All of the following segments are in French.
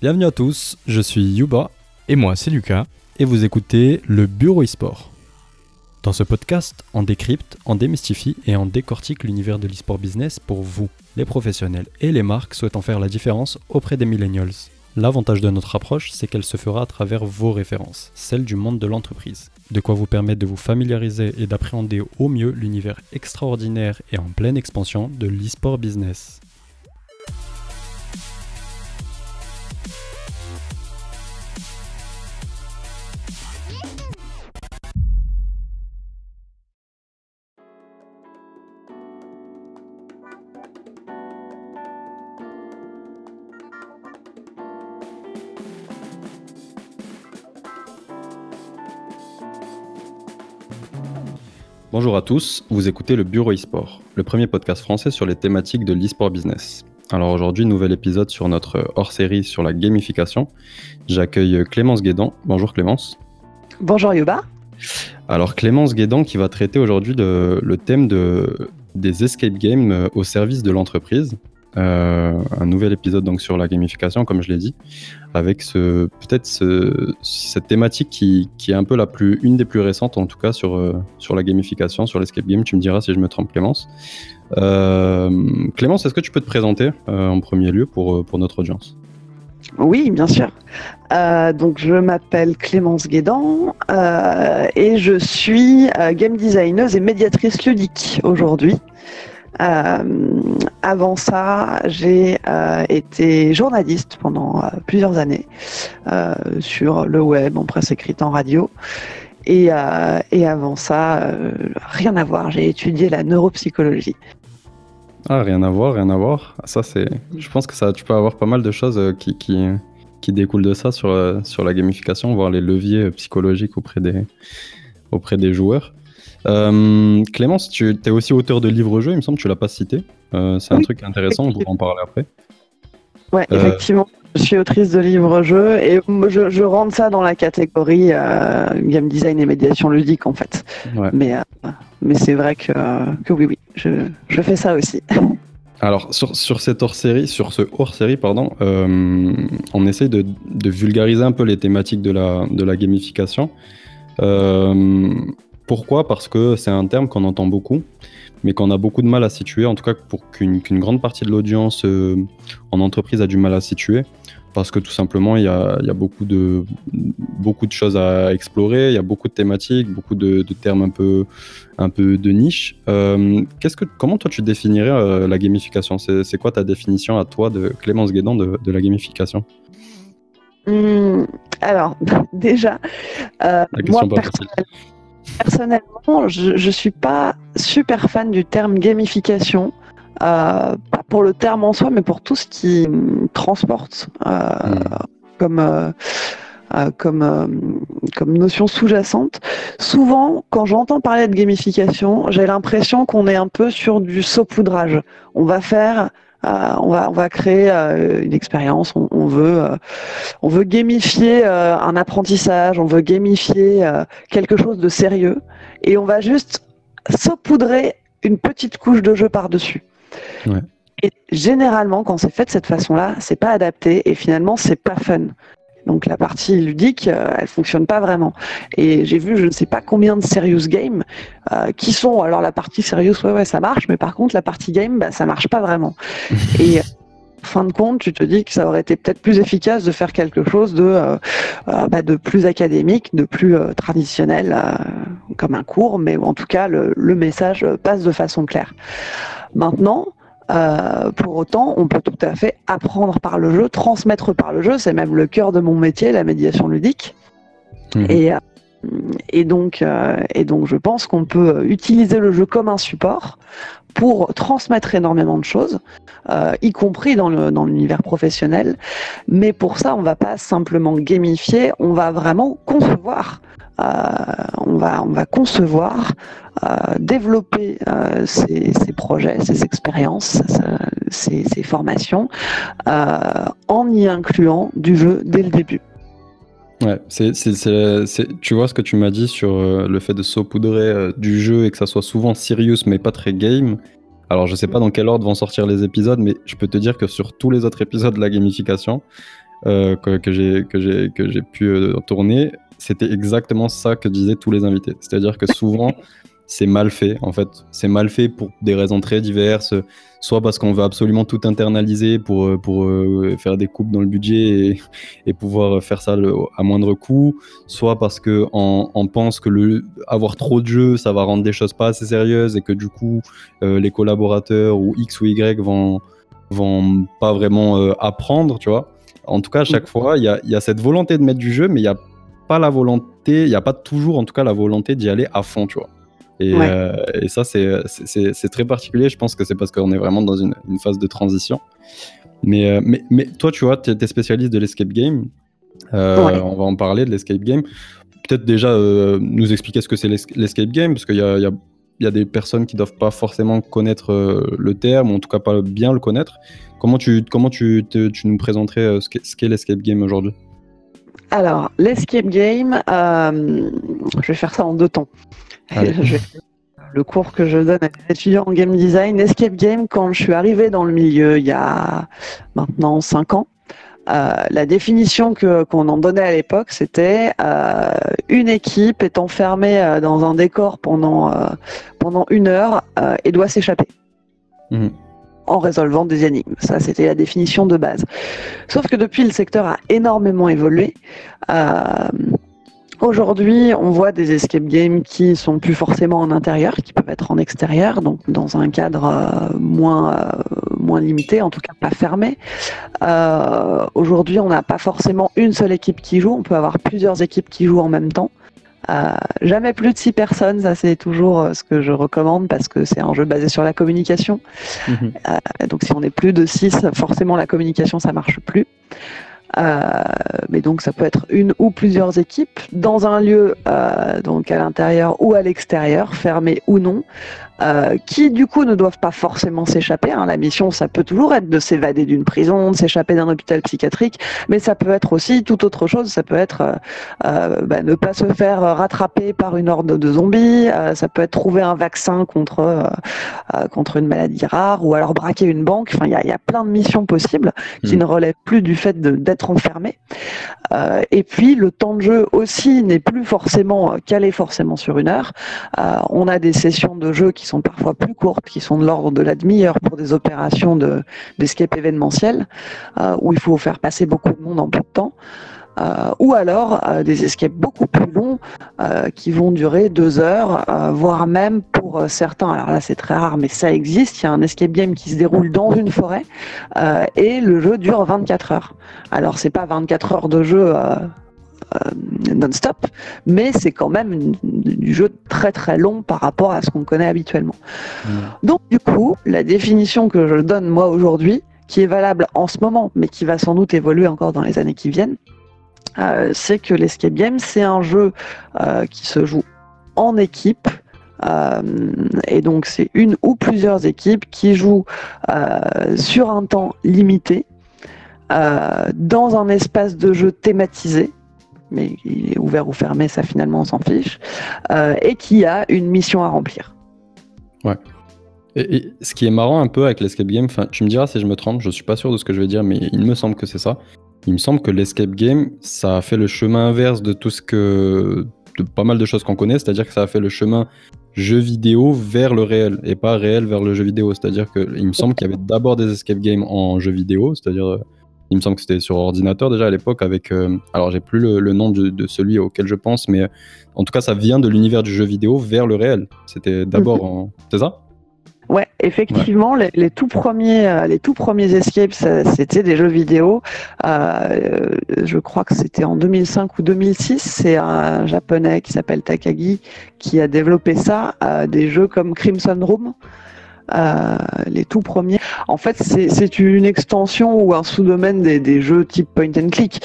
Bienvenue à tous, je suis Yuba Et moi, c'est Lucas. et vous écoutez le Bureau e-sport. Dans ce podcast, on décrypte, on démystifie et on décortique l'univers de l'e-sport business pour vous, les professionnels et les marques souhaitant faire la différence auprès des millennials. L'avantage de notre approche, c'est qu'elle se fera à travers vos références, celles du monde de l'entreprise. De quoi vous permettre de vous familiariser et d'appréhender au mieux l'univers extraordinaire et en pleine expansion de l'e-sport business. Bonjour à tous, vous écoutez le Bureau e-sport, le premier podcast français sur les thématiques de l'e-sport business. Alors aujourd'hui, nouvel épisode sur notre hors-série sur la gamification. J'accueille Clémence Guédan. Bonjour Clémence. Bonjour Yuba. Alors Clémence Guédan qui va traiter aujourd'hui le, thème de, des escape games au service de l'entreprise. Euh, un nouvel épisode donc sur la gamification, comme je l'ai dit, avec peut-être ce- cette thématique qui, est un peu la plus une des plus récentes en tout cas sur euh, sur la gamification, sur l'escape game. Tu me diras si je me trompe, Clémence. Euh, Clémence, est-ce que tu peux te présenter en premier lieu pour pour notre audience? Oui, bien sûr. Donc, je m'appelle Clémence Guédan et je suis game designeuse et médiatrice ludique aujourd'hui. Euh, avant ça, j'ai euh, été journaliste pendant euh, plusieurs années sur le web, en presse écrite, en radio. Et, avant ça, rien à voir, j'ai étudié la neuropsychologie. Ah, rien à voir, rien à voir. Ça, c'est. Je pense que ça, tu peux avoir pas mal de choses qui, qui, qui découlent de ça sur, sur la gamification, voir les leviers psychologiques auprès des, auprès des joueurs. Euh, Clémence, tu es aussi auteur de livres-jeux, il me semble que tu l'as pas cité. Euh, c'est un truc intéressant, on pourra en parler après. Ouais, Euh, effectivement. Je suis autrice de livres-jeux et je, je rentre ça dans la catégorie euh, game design et médiation ludique en fait. Ouais. Mais, mais c'est vrai que, que oui, oui, je, je fais ça aussi. Alors, sur, sur cette hors-série, sur ce hors-série, pardon, euh, on essaye de, de vulgariser un peu les thématiques de la, de la gamification. Euh, pourquoi Parce que c'est un terme qu'on entend beaucoup, mais qu'on a beaucoup de mal à situer, en tout cas pour qu'une grande partie de l'audience euh, en entreprise a du mal à situer. Parce que tout simplement, il y a, il y a beaucoup, de, beaucoup de choses à explorer, il y a beaucoup de thématiques, beaucoup de, de termes un peu, un peu de niche. Euh, qu'est-ce que, comment toi tu définirais euh, la gamification? C'est quoi ta définition à toi de Clémence Guédan de, de la gamification? Hum, alors, déjà, La question moi pas facile. personnel- personnellement, je ne suis pas super fan du terme gamification. Euh, pas pour le terme en soi, mais pour tout ce qui transporte euh, Hmm. comme, euh, comme, comme notion sous-jacente. Souvent, quand j'entends parler de gamification, j'ai l'impression qu'on est un peu sur du saupoudrage. On va faire, on, va, on va créer euh, une expérience, on, on veut, euh, on veut gamifier euh, un apprentissage, on veut gamifier euh, quelque chose de sérieux, et on va juste saupoudrer une petite couche de jeu par-dessus. Ouais. Et généralement, quand c'est fait de cette façon-là, c'est pas adapté et finalement, c'est pas fun. Donc la partie ludique, euh, elle fonctionne pas vraiment. Et j'ai vu, je ne sais pas combien de serious games euh, qui sont. Alors la partie serious, ouais, ouais, ça marche, mais par contre la partie game, bah, ça marche pas vraiment. et en fin de compte, tu te dis que ça aurait été peut-être plus efficace de faire quelque chose de, euh, euh, bah, de plus académique, de plus euh, traditionnel, euh, comme un cours, mais en tout cas le, le message passe de façon claire. Maintenant. Euh, pour autant, on peut tout à fait apprendre par le jeu, transmettre par le jeu. C'est même le cœur de mon métier, la médiation ludique. Mhm. Et, euh, et, donc, euh, et donc, je pense qu'on peut utiliser le jeu comme un support pour transmettre énormément de choses, euh, y compris dans l'univers professionnel. Mais pour ça, on va pas simplement gamifier, on va vraiment concevoir. Euh, on, va, on va concevoir, euh, développer euh, ces, projets, ces expériences, euh, ces, formations, euh, en y incluant du jeu dès le début. Ouais, c'est, tu vois ce que tu m'as dit sur euh, le fait de saupoudrer euh, du jeu et que ça soit souvent serious mais pas très game. Alors je sais pas dans quel ordre vont sortir les épisodes, mais je peux te dire que sur tous les autres épisodes de la gamification, que, que j'ai pu tourner, c'était exactement ça que disaient tous les invités. C'est-à-dire que souvent, c'est mal fait. En fait, c'est mal fait pour des raisons très diverses. Soit parce qu'on veut absolument tout internaliser pour, euh, pour euh, faire des coupes dans le budget et, pouvoir faire ça à moindre coût. Soit parce qu'on on pense que le, avoir trop de jeux, ça va rendre des choses pas assez sérieuses et que du coup, euh, les collaborateurs ou X ou Y vont, vont pas vraiment apprendre, tu vois. En tout cas, à chaque mm. fois, il y a, y a, cette volonté de mettre du jeu, mais il n'y a pas la volonté, il n'y a pas toujours en tout cas la volonté d'y aller à fond, tu vois. Euh, et, ça, c'est très particulier. Je pense que c'est parce qu'on est vraiment dans une, phase de transition. Mais, euh, mais, mais, toi, tu vois, tu es, spécialiste de l'escape game. Euh, on va en parler de l'escape game. Peut-être déjà nous expliquer ce que c'est l'escape game, parce qu'il y a, y, a, y a, des personnes qui ne doivent pas forcément connaître le terme, ou en tout cas pas bien le connaître. Comment tu, comment tu, tu nous présenterais ce qu'est l'escape game aujourd'hui? Alors, l'escape game, je vais faire ça en deux temps. le cours que je donne à des étudiants en game design, Escape Game, quand je suis arrivé dans le milieu il y a maintenant 5 ans, euh, la définition que qu'on en donnait à l'époque, c'était euh, une équipe est enfermée euh, dans un décor pendant pendant une heure et doit s'échapper. Mmh. En résolvant des énigmes. Ça, c'était la définition de base. Sauf que depuis, le secteur a énormément évolué. Aujourd'hui, on voit des escape games qui sont plus forcément en intérieur, qui peuvent être en extérieur, donc dans un cadre euh, moins euh, moins limité, en tout cas pas fermé. Euh, aujourd'hui, on n'a pas forcément une seule équipe qui joue, on peut avoir plusieurs équipes qui jouent en même temps. Jamais plus de six personnes, ça c'est toujours ce que je recommande parce que c'est un jeu basé sur la communication. Mhm. donc si on est plus de six, forcément la communication ça marche plus. Euh, mais donc ça peut être une ou plusieurs équipes dans un lieu euh, donc à l'intérieur ou à l'extérieur, fermé ou non, euh, qui du coup ne doivent pas forcément s'échapper. Hein. La mission, ça peut toujours être de s'évader d'une prison, de s'échapper d'un hôpital psychiatrique, mais ça peut être aussi tout autre chose. Ça peut être euh, euh bah, ne pas se faire rattraper par une horde de zombies, euh, ça peut être trouver un vaccin contre euh, contre une maladie rare, ou alors braquer une banque. Enfin, il y a, y a, plein de missions possibles qui hmm. ne relèvent plus du fait d'être enfermé. et puis le temps de jeu aussi n'est plus forcément calé forcément sur une heure. on a des sessions de jeu qui sont parfois plus courtes, qui sont de l'ordre de la demi-heure pour des opérations d'escape événementiel, euh, où il faut faire passer beaucoup de monde en peu de temps. Euh, ou alors euh, des escapes beaucoup plus longs qui vont durer deux heures, voire même pour certains, alors là c'est très rare, mais ça existe, il y a un escape game qui se déroule dans une forêt et le jeu dure 24 heures. Alors c'est pas 24 heures de jeu non-stop, mais c'est quand même du jeu très très long par rapport à ce qu'on connaît habituellement. Mmh. Donc du coup, la définition que je donne moi aujourd'hui, qui est valable en ce moment, mais qui va sans doute évoluer encore dans les années qui viennent, euh, c'est que l'escape game, c'est un jeu euh, qui se joue en équipe. et donc c'est une ou plusieurs équipes qui jouent sur un temps limité, dans un espace de jeu thématisé, mais il est ouvert ou fermé, ça finalement on s'en fiche, euh, et qui a une mission à remplir. Ouais. Et, ce qui est marrant un peu avec l'escape game, tu me diras si je me trompe, je suis pas sûr de ce que je vais dire, mais il me semble que c'est ça. Il me semble que l'escape game, ça a fait le chemin inverse de tout ce que. de pas mal de choses qu'on connaît, c'est-à-dire que ça a fait le chemin jeu vidéo vers le réel et pas réel vers le jeu vidéo. C'est-à-dire qu'il me semble qu'il y avait d'abord des escape games en jeu vidéo, c'est-à-dire euh, il me semble que c'était sur ordinateur déjà à l'époque avec. Euh, alors j'ai plus le, nom de, celui auquel je pense, mais en tout cas ça vient de l'univers du jeu vidéo vers le réel. C'était d'abord mhm. en. C'est ça? Ouais, effectivement, Les, tout premiers, euh, les tout premiers escapes, c'était des jeux vidéo. Euh, je crois que c'était en 2005 ou 2006. C'est un japonais qui s'appelle Takagi qui a développé ça. des jeux comme Crimson Room. Euh, les tout premiers. En fait, c'est une extension ou un sous-domaine des, jeux type point and click.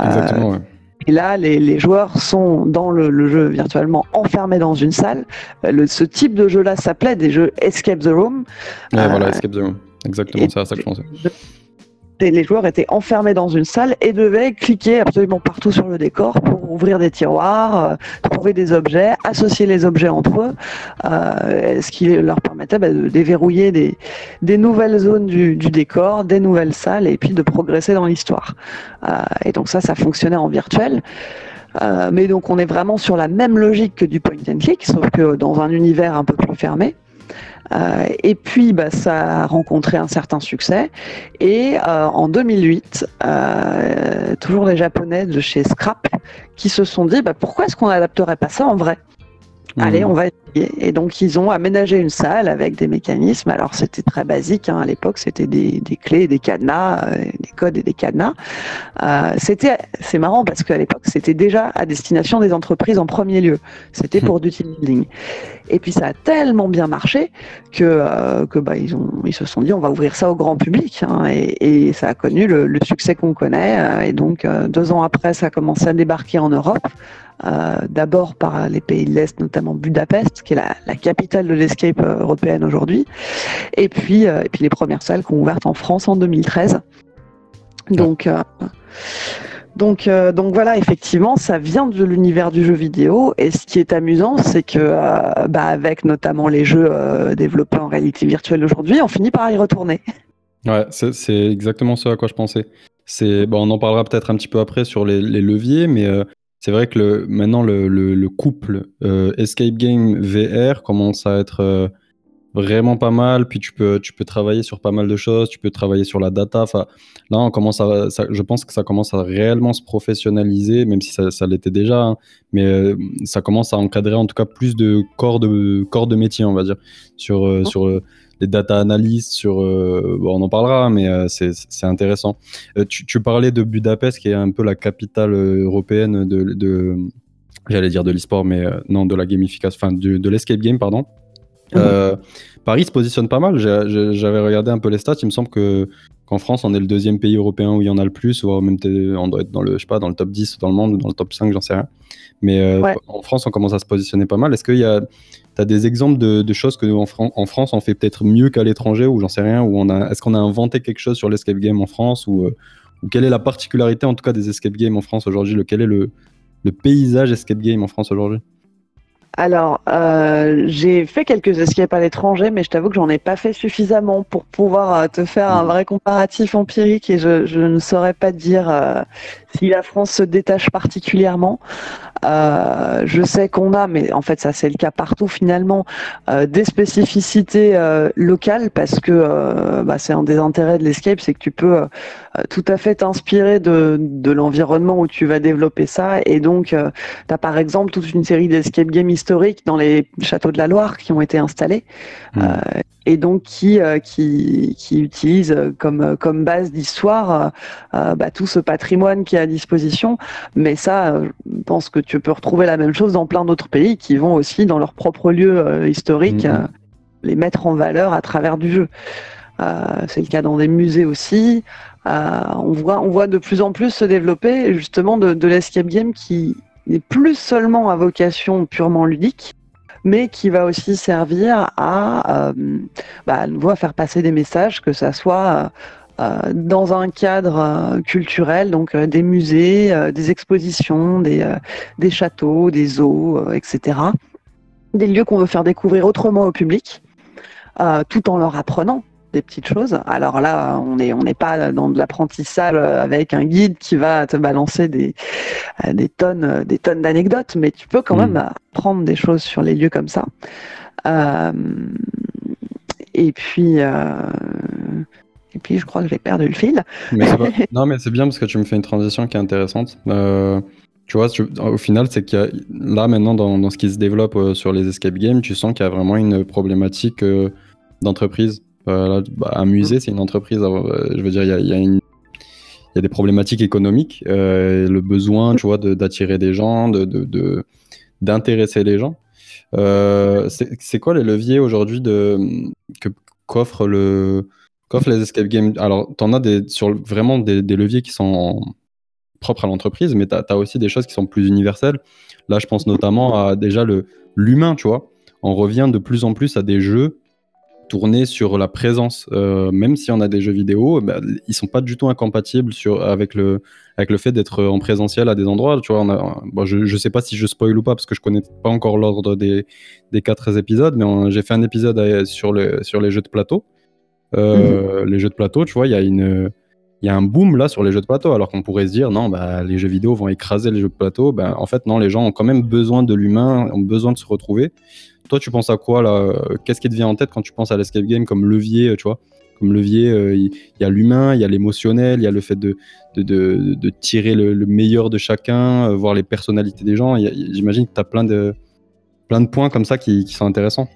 Euh, Exactement, Et là, les, joueurs sont dans le, jeu virtuellement enfermés dans une salle. Euh, ce type de jeu-là s'appelait des jeux Escape the Room. Ouais, voilà, Escape the Room. Exactement, c'est à ça que je pensais. Les joueurs étaient enfermés dans une salle et devaient cliquer absolument partout sur le décor pour ouvrir des tiroirs, euh, trouver des objets, associer les objets entre eux, euh, ce qui leur permettait bah, de déverrouiller des, nouvelles zones du, du, décor, des nouvelles salles et puis de progresser dans l'histoire. Euh, et donc ça, ça fonctionnait en virtuel. Mais donc on est vraiment sur la même logique que du point and click, sauf que dans un univers un peu plus fermé. Euh, et puis, bah, ça a rencontré un certain succès. Et euh, en 2008, euh, toujours les Japonais de chez Scrap qui se sont dit bah, pourquoi est-ce qu'on n'adapterait pas ça en vrai? Allez, mhm. on va essayer. Et donc, ils ont aménagé une salle avec des mécanismes. Alors, c'était très basique. Hein. À l'époque, c'était des, des, clés, des cadenas, euh, des codes et des cadenas. Euh, c'était, c'est marrant parce qu'à l'époque, c'était déjà à destination des entreprises en premier lieu. C'était pour du team building. Et puis, ça a tellement bien marché que, euh, que bah, ils, ont, ils se sont dit, on va ouvrir ça au grand public. Hein. Et, et, ça a connu le, le succès qu'on connaît. Euh, et donc, euh, deux ans après, ça a commencé à débarquer en Europe. Euh, d'abord par les pays de l'Est, notamment Budapest, qui est la, capitale de l'escape euh, européenne aujourd'hui, et puis, euh, et puis les premières salles qui ont ouvert en France en 2013. Donc, donc, donc voilà, effectivement, ça vient de l'univers du jeu vidéo. Et ce qui est amusant, c'est que, bah, avec notamment les jeux développés en réalité virtuelle aujourd'hui, on finit par y retourner. Ouais, c'est exactement ce à quoi je pensais. C'est bon, on en parlera peut-être un petit peu après sur les leviers, mais c'est vrai que le, maintenant, le, le, le couple euh, Escape Game VR commence à être euh, vraiment pas mal. Puis tu peux, tu peux travailler sur pas mal de choses. Tu peux travailler sur la data. Enfin, là, on commence à, ça, je pense que ça commence à réellement se professionnaliser, même si ça, ça l'était déjà. Hein, mais euh, ça commence à encadrer en tout cas plus de corps de, corps de métier, on va dire, sur, sur les data analysts, sur, euh, bon, on en parlera, mais euh, c'est intéressant. Euh, tu, tu parlais de Budapest, qui est un peu la capitale euh, européenne de, de j'allais dire de l'e-sport, mais non, de la gamification, enfin de, de l'escape game, pardon. Euh, Paris se positionne pas mal. J'avais regardé un peu les stats. Il me semble que qu'en France, on est le deuxième pays européen où il y en a le plus, ou même t'es- on doit être dans le, je sais pas, dans le top 10 dans le monde ou dans le top 5, j'en sais rien. Mais euh, Ouais. en France, on commence à se positionner pas mal. Est-ce qu'il y a, t'as des exemples de, de choses que nous, en, Fran- en France, on fait peut-être mieux qu'à l'étranger, ou j'en sais rien, ou on a, est-ce qu'on a inventé quelque chose sur l'escape game en France, ou, euh, ou quelle est la particularité en tout cas des escape games en France aujourd'hui? Le, Quel est le, le paysage escape game en France aujourd'hui? Alors, euh, j'ai fait quelques escapes à l'étranger, mais je t'avoue que j'en ai pas fait suffisamment pour pouvoir euh, te faire un Mhm. vrai comparatif empirique et je, je ne saurais pas dire euh, si la France se détache particulièrement. Euh, je sais qu'on a, mais en fait ça c'est le cas partout finalement, euh, des spécificités euh, locales parce que euh, bah, c'est un des intérêts de l'escape, c'est que tu peux euh, tout à fait t'inspirer de, de l'environnement où tu vas développer ça et donc euh, tu as par exemple toute une série d'escape games historiques dans les châteaux de la Loire qui ont été installés Mhm. euh, et donc qui, euh, qui, qui utilisent euh, comme, comme base d'histoire euh, euh, bah, tout ce patrimoine qui est à disposition. Mais ça, euh, je pense que tu peux retrouver la même chose dans plein d'autres pays qui vont aussi dans leur propre lieu euh, historique Mhm. euh, les mettre en valeur à travers du jeu. Euh, c'est le cas dans des musées aussi. Euh, on, voit, de plus en plus se développer justement de, l'escape game qui n'est plus seulement à vocation purement ludique, mais qui va aussi servir à, euh, bah, faire passer des messages, que ça soit euh, dans un cadre culturel, donc des musées, des expositions, des, des châteaux, des zoos, etc. Des lieux qu'on veut faire découvrir autrement au public, tout en leur apprenant des petites choses. Alors là, on n'est on n'est pas dans de l'apprentissage avec un guide qui va te balancer des, des tonnes, des tonnes d'anecdotes, mais tu peux quand Mhm. même apprendre des choses sur les lieux comme ça. Euh, et puis, euh, et puis, je crois que j'ai perdu le fil. Mais non, mais c'est bien parce que tu me fais une transition qui est intéressante. Euh, tu vois, tu- au final, c'est qu'il y a là maintenant dans, dans ce qui se développe sur les escape games, tu sens qu'il y a vraiment une problématique d'entreprise. Euh, bah, un musée, c'est une entreprise. euh, je veux dire, il y a, des problématiques économiques, euh, le besoin, tu vois, d'attirer des gens, de, d'intéresser les gens. C'est quoi les leviers aujourd'hui que qu'offrent les escape games? Alors, tu en as vraiment des, leviers qui sont propres à l'entreprise, mais tu as, aussi des choses qui sont plus universelles. Là, je pense notamment à déjà l'humain, tu vois. On revient de plus en plus à des jeux tourner sur la présence. Euh, même si on a des jeux vidéo, bah, ils sont pas du tout incompatibles sur, avec, le, avec le fait d'être en présentiel à des endroits. Tu vois, on a, bon, je, je sais pas si je spoil ou pas parce que je connais pas encore l'ordre des, des quatre épisodes, mais j'ai fait un épisode sur, le, sur les jeux de plateau. Euh, mhm. Les jeux de plateau, tu vois, il y a une il y a un boom là sur les jeux de plateau, alors qu'on pourrait se dire non, bah, les jeux vidéo vont écraser les jeux de plateau. Ben, en fait, non, les gens ont quand même besoin de l'humain, ont besoin de se retrouver. Toi, tu penses à quoi là Qu'est-ce qui te vient en tête quand tu penses à l'escape game comme levier, tu vois? Comme levier, euh, il y, a l'humain, il y a l'émotionnel, il y a le fait de, de, tirer le, meilleur de chacun, euh, voir les personnalités des gens. J'imagine que tu as plein de, plein de points comme ça qui, qui sont intéressants.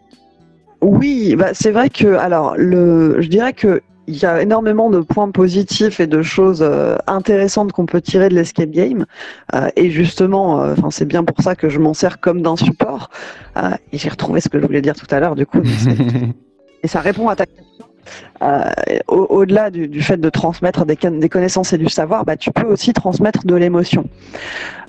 Oui, bah c'est vrai que alors le, je dirais que il y a énormément de points positifs et de choses euh, intéressantes qu'on peut tirer de l'escape game. Euh, et justement, euh, enfin c'est bien pour ça que je m'en sers comme d'un support. et j'ai retrouvé ce que je voulais dire tout à l'heure, du coup. et ça répond à ta question. Au-delà du, fait de transmettre des, des, connaissances et du savoir, bah, tu peux aussi transmettre de l'émotion.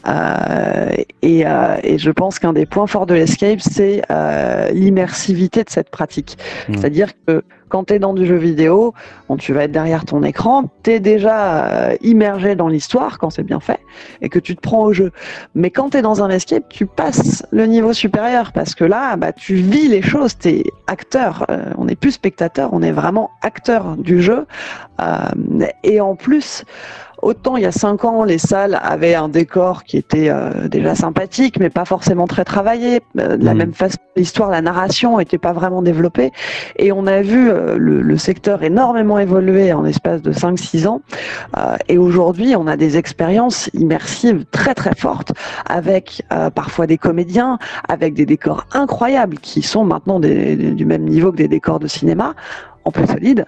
Euh, et, euh, et, je pense qu'un des points forts de l'escape, c'est euh, l'immersivité de cette pratique. C'est-à-dire que quand tu es dans du jeu vidéo, tu vas être derrière ton écran, tu es déjà euh, immergé dans l'histoire quand c'est bien fait et que tu te prends au jeu. Mais quand tu es dans un escape, tu passes le niveau supérieur parce que là, bah, tu vis les choses, tu es acteur. Euh, on n'est plus spectateur, on est vraiment acteur du jeu. et en plus, Autant il y a cinq ans, les salles avaient un décor qui était euh, déjà sympathique, mais pas forcément très travaillé. Euh, de la mmh. même façon, l'histoire, la narration n'était pas vraiment développée. Et on a vu euh, le, secteur énormément évoluer en espace de 5-6 ans. et aujourd'hui, on a des expériences immersives très très fortes, avec parfois des comédiens, avec des décors incroyables qui sont maintenant du même niveau que des décors de cinéma en plus solide.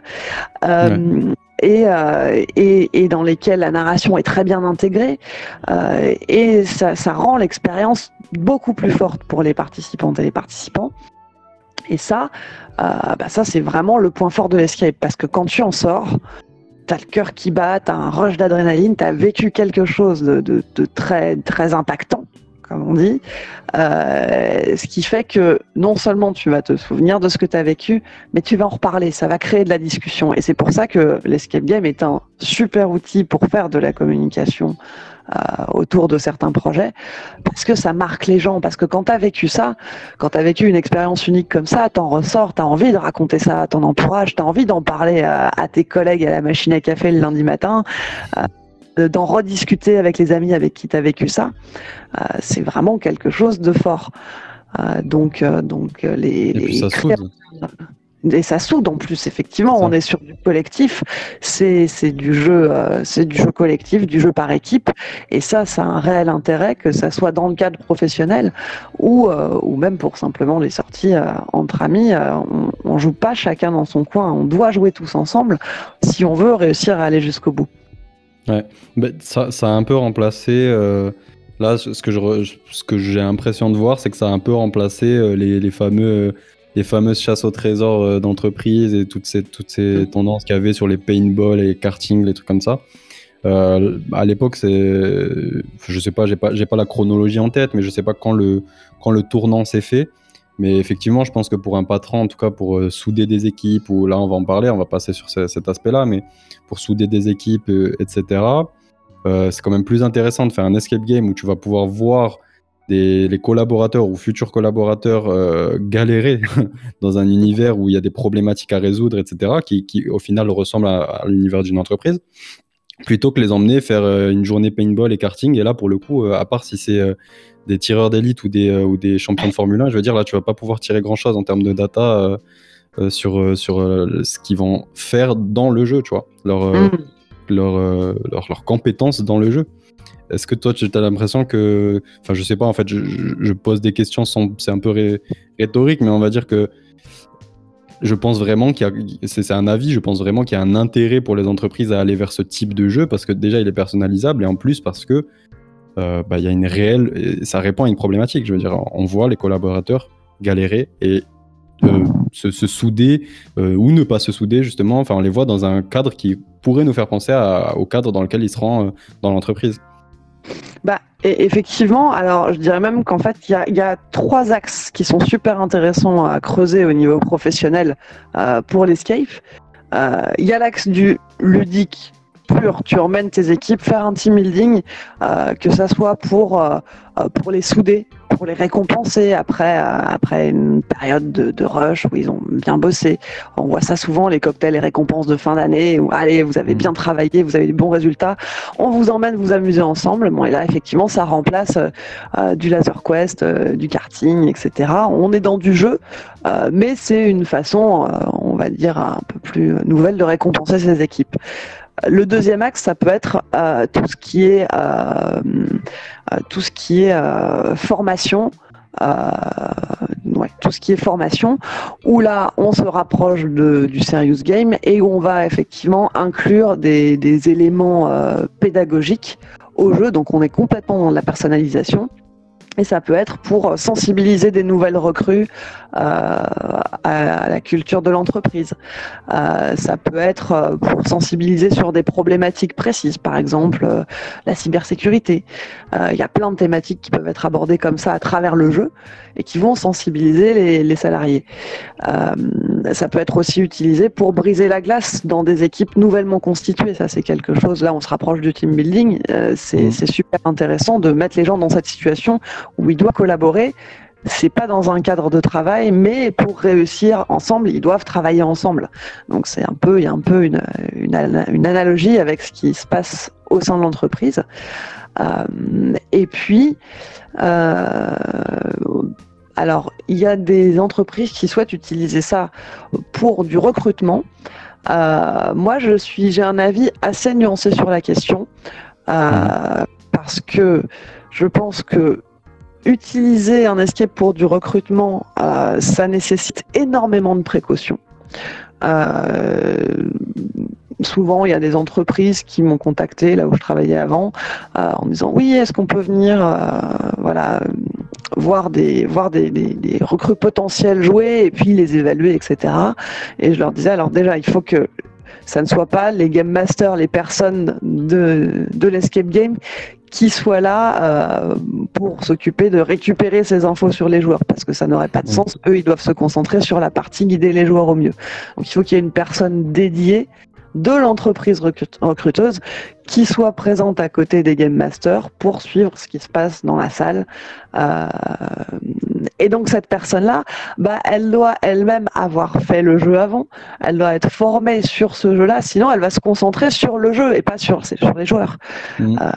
Euh, et, et, dans lesquels la narration est très bien intégrée. Euh, et ça, rend l'expérience beaucoup plus forte pour les participantes et les participants. Et ça, euh, bah ça c'est vraiment le point fort de l'escape, parce que quand tu en sors, t'as le cœur qui bat, t'as un rush d'adrénaline, t'as vécu quelque chose de, de, de, très, très impactant Euh, ce qui fait que non seulement tu vas te souvenir de ce que tu as vécu, mais tu vas en reparler, ça va créer de la discussion. Et c'est pour ça que l'escape game est un super outil pour faire de la communication euh, autour de certains projets, parce que ça marque les gens, parce que quand tu as vécu ça, quand tu as vécu une expérience unique comme ça, t'en ressors, tu as envie de raconter ça à ton entourage, tu as envie d'en parler à, à, tes collègues à la machine à café le lundi matin. Euh, d'en rediscuter avec les amis avec qui tu as vécu ça, euh, c'est vraiment quelque chose de fort. Euh, donc, euh, donc les, et ça soude. Et ça soude en plus, effectivement, on est sur du collectif, c'est du jeu, c'est du jeu collectif, du jeu par équipe, et ça, ça a un réel intérêt que ça soit dans le cadre professionnel ou, ou même pour simplement les sorties entre amis. on, on joue pas chacun dans son coin, on doit jouer tous ensemble si on veut réussir à aller jusqu'au bout. Ouais, ça, ça, a un peu remplacé. Euh, là, ce que, je, ce que j'ai l'impression de voir, c'est que ça a un peu remplacé euh, les, les, fameux, les fameuses chasses au trésor euh, d'entreprise et toutes ces, toutes ces mm. tendances qu'il y avait sur les paintball et les karting, les trucs comme ça. à l'époque, c'est, je sais pas, j'ai pas, j'ai pas la chronologie en tête, mais je sais pas quand le, quand le tournant s'est fait. Mais effectivement, je pense que pour un patron, en tout cas pour euh, souder des équipes, ou là on va en parler, on va passer sur cet aspect-là, mais pour souder des équipes, euh, etc., euh, c'est quand même plus intéressant de faire un escape game où tu vas pouvoir voir des, les collaborateurs ou futurs collaborateurs galérer dans un univers où il y a des problématiques à résoudre, etc., qui, au final ressemblent à, à l'univers d'une entreprise, plutôt que les emmener faire une journée paintball et karting. Et là, pour le coup, à part si c'est des tireurs d'élite ou des, euh, ou des champions de Formule 1, je veux dire, là, tu vas pas pouvoir tirer grand chose en termes de data euh, euh, sur, sur ce qu'ils vont faire dans le jeu, tu vois, leur, mm. leur, leur, compétences dans le jeu. Est-ce que toi, tu as l'impression que. Enfin, je sais pas, en fait, je, pose des questions, c'est un peu rhétorique, mais on va dire que je pense vraiment qu'il y a. C'est un avis, je pense vraiment qu'il y a un intérêt pour les entreprises à aller vers ce type de jeu parce que déjà, il est personnalisable et en plus parce que euh, bah, il y a une réelle, ça répond à une problématique. Je veux dire, on voit les collaborateurs galérer et euh, se, souder euh, ou ne pas se souder justement. Enfin, on les voit dans un cadre qui pourrait nous faire penser au cadre dans lequel ils seront dans l'entreprise. Bah, effectivement, alors je dirais même qu'en fait, il y, a, trois axes qui sont super intéressants à creuser au niveau professionnel euh, pour l'escape. Euh, il y a l'axe du ludique pur, tu emmènes tes équipes faire un team building, euh, que ça soit pour, pour les souder, pour les récompenser après, euh, après une période de, rush où ils ont bien bossé. On voit ça souvent, les cocktails et récompenses de fin d'année où allez, vous avez mm. bien travaillé, vous avez des bons résultats, on vous emmène vous amuser ensemble. Bon, et là, effectivement, ça remplace euh, euh, du laser quest, du karting, etc. On est dans du jeu, mais c'est une façon, on va dire, un peu plus nouvelle de récompenser ces équipes. Le deuxième axe, ça peut être euh, tout ce qui est euh, euh, tout ce qui est formation. Tout ce qui est formation, où là on se rapproche de, du serious game et on va effectivement inclure des, des éléments pédagogiques au jeu, donc on est complètement dans la personnalisation. Et ça peut être pour sensibiliser des nouvelles recrues euh, à, la culture de l'entreprise. Euh, ça peut être euh, pour sensibiliser sur des problématiques précises, par exemple euh, la cybersécurité. Euh, il y a plein de thématiques qui peuvent être abordées comme ça à travers le jeu et qui vont sensibiliser les, les salariés. Ça peut être aussi utilisé pour briser la glace dans des équipes nouvellement constituées. Ça, c'est quelque chose. Là, on se rapproche du team building. c'est mmh. super intéressant de mettre les gens dans cette situation où ils doivent collaborer c'est pas dans un cadre de travail, mais pour réussir ensemble, ils doivent travailler ensemble. Donc c'est un peu, il y a un peu une, une, analogie avec ce qui se passe au sein de l'entreprise. Euh, et puis, euh, alors il y a des entreprises qui souhaitent utiliser ça pour du recrutement. Euh, moi, je suis, j'ai un avis assez nuancé sur la question euh, parce que je pense que utiliser un escape pour du recrutement, euh, ça nécessite énormément de précautions. Euh, souvent, il y a des entreprises qui m'ont contacté là où je travaillais avant euh, en disant oui, est-ce qu'on peut venir, voilà, voir des voir des, des, recrues potentielles jouer et puis les évaluer, etc. Et je leur disais alors déjà, il faut que ça ne soit pas les game masters, les personnes de, de l'escape game qui soient là euh, pour s'occuper de récupérer ces infos sur les joueurs, parce que ça n'aurait pas de sens. Eux, ils doivent se concentrer sur la partie guider les joueurs au mieux. Donc il faut qu'il y ait une personne dédiée de l'entreprise recruteuse qui soit présente à côté des game masters pour suivre ce qui se passe dans la salle. Euh, et donc cette personne-là, bah, elle doit elle-même avoir fait le jeu avant, elle doit être formée sur ce jeu-là, sinon elle va se concentrer sur le jeu et pas sur, sur les joueurs. Mmh. Euh,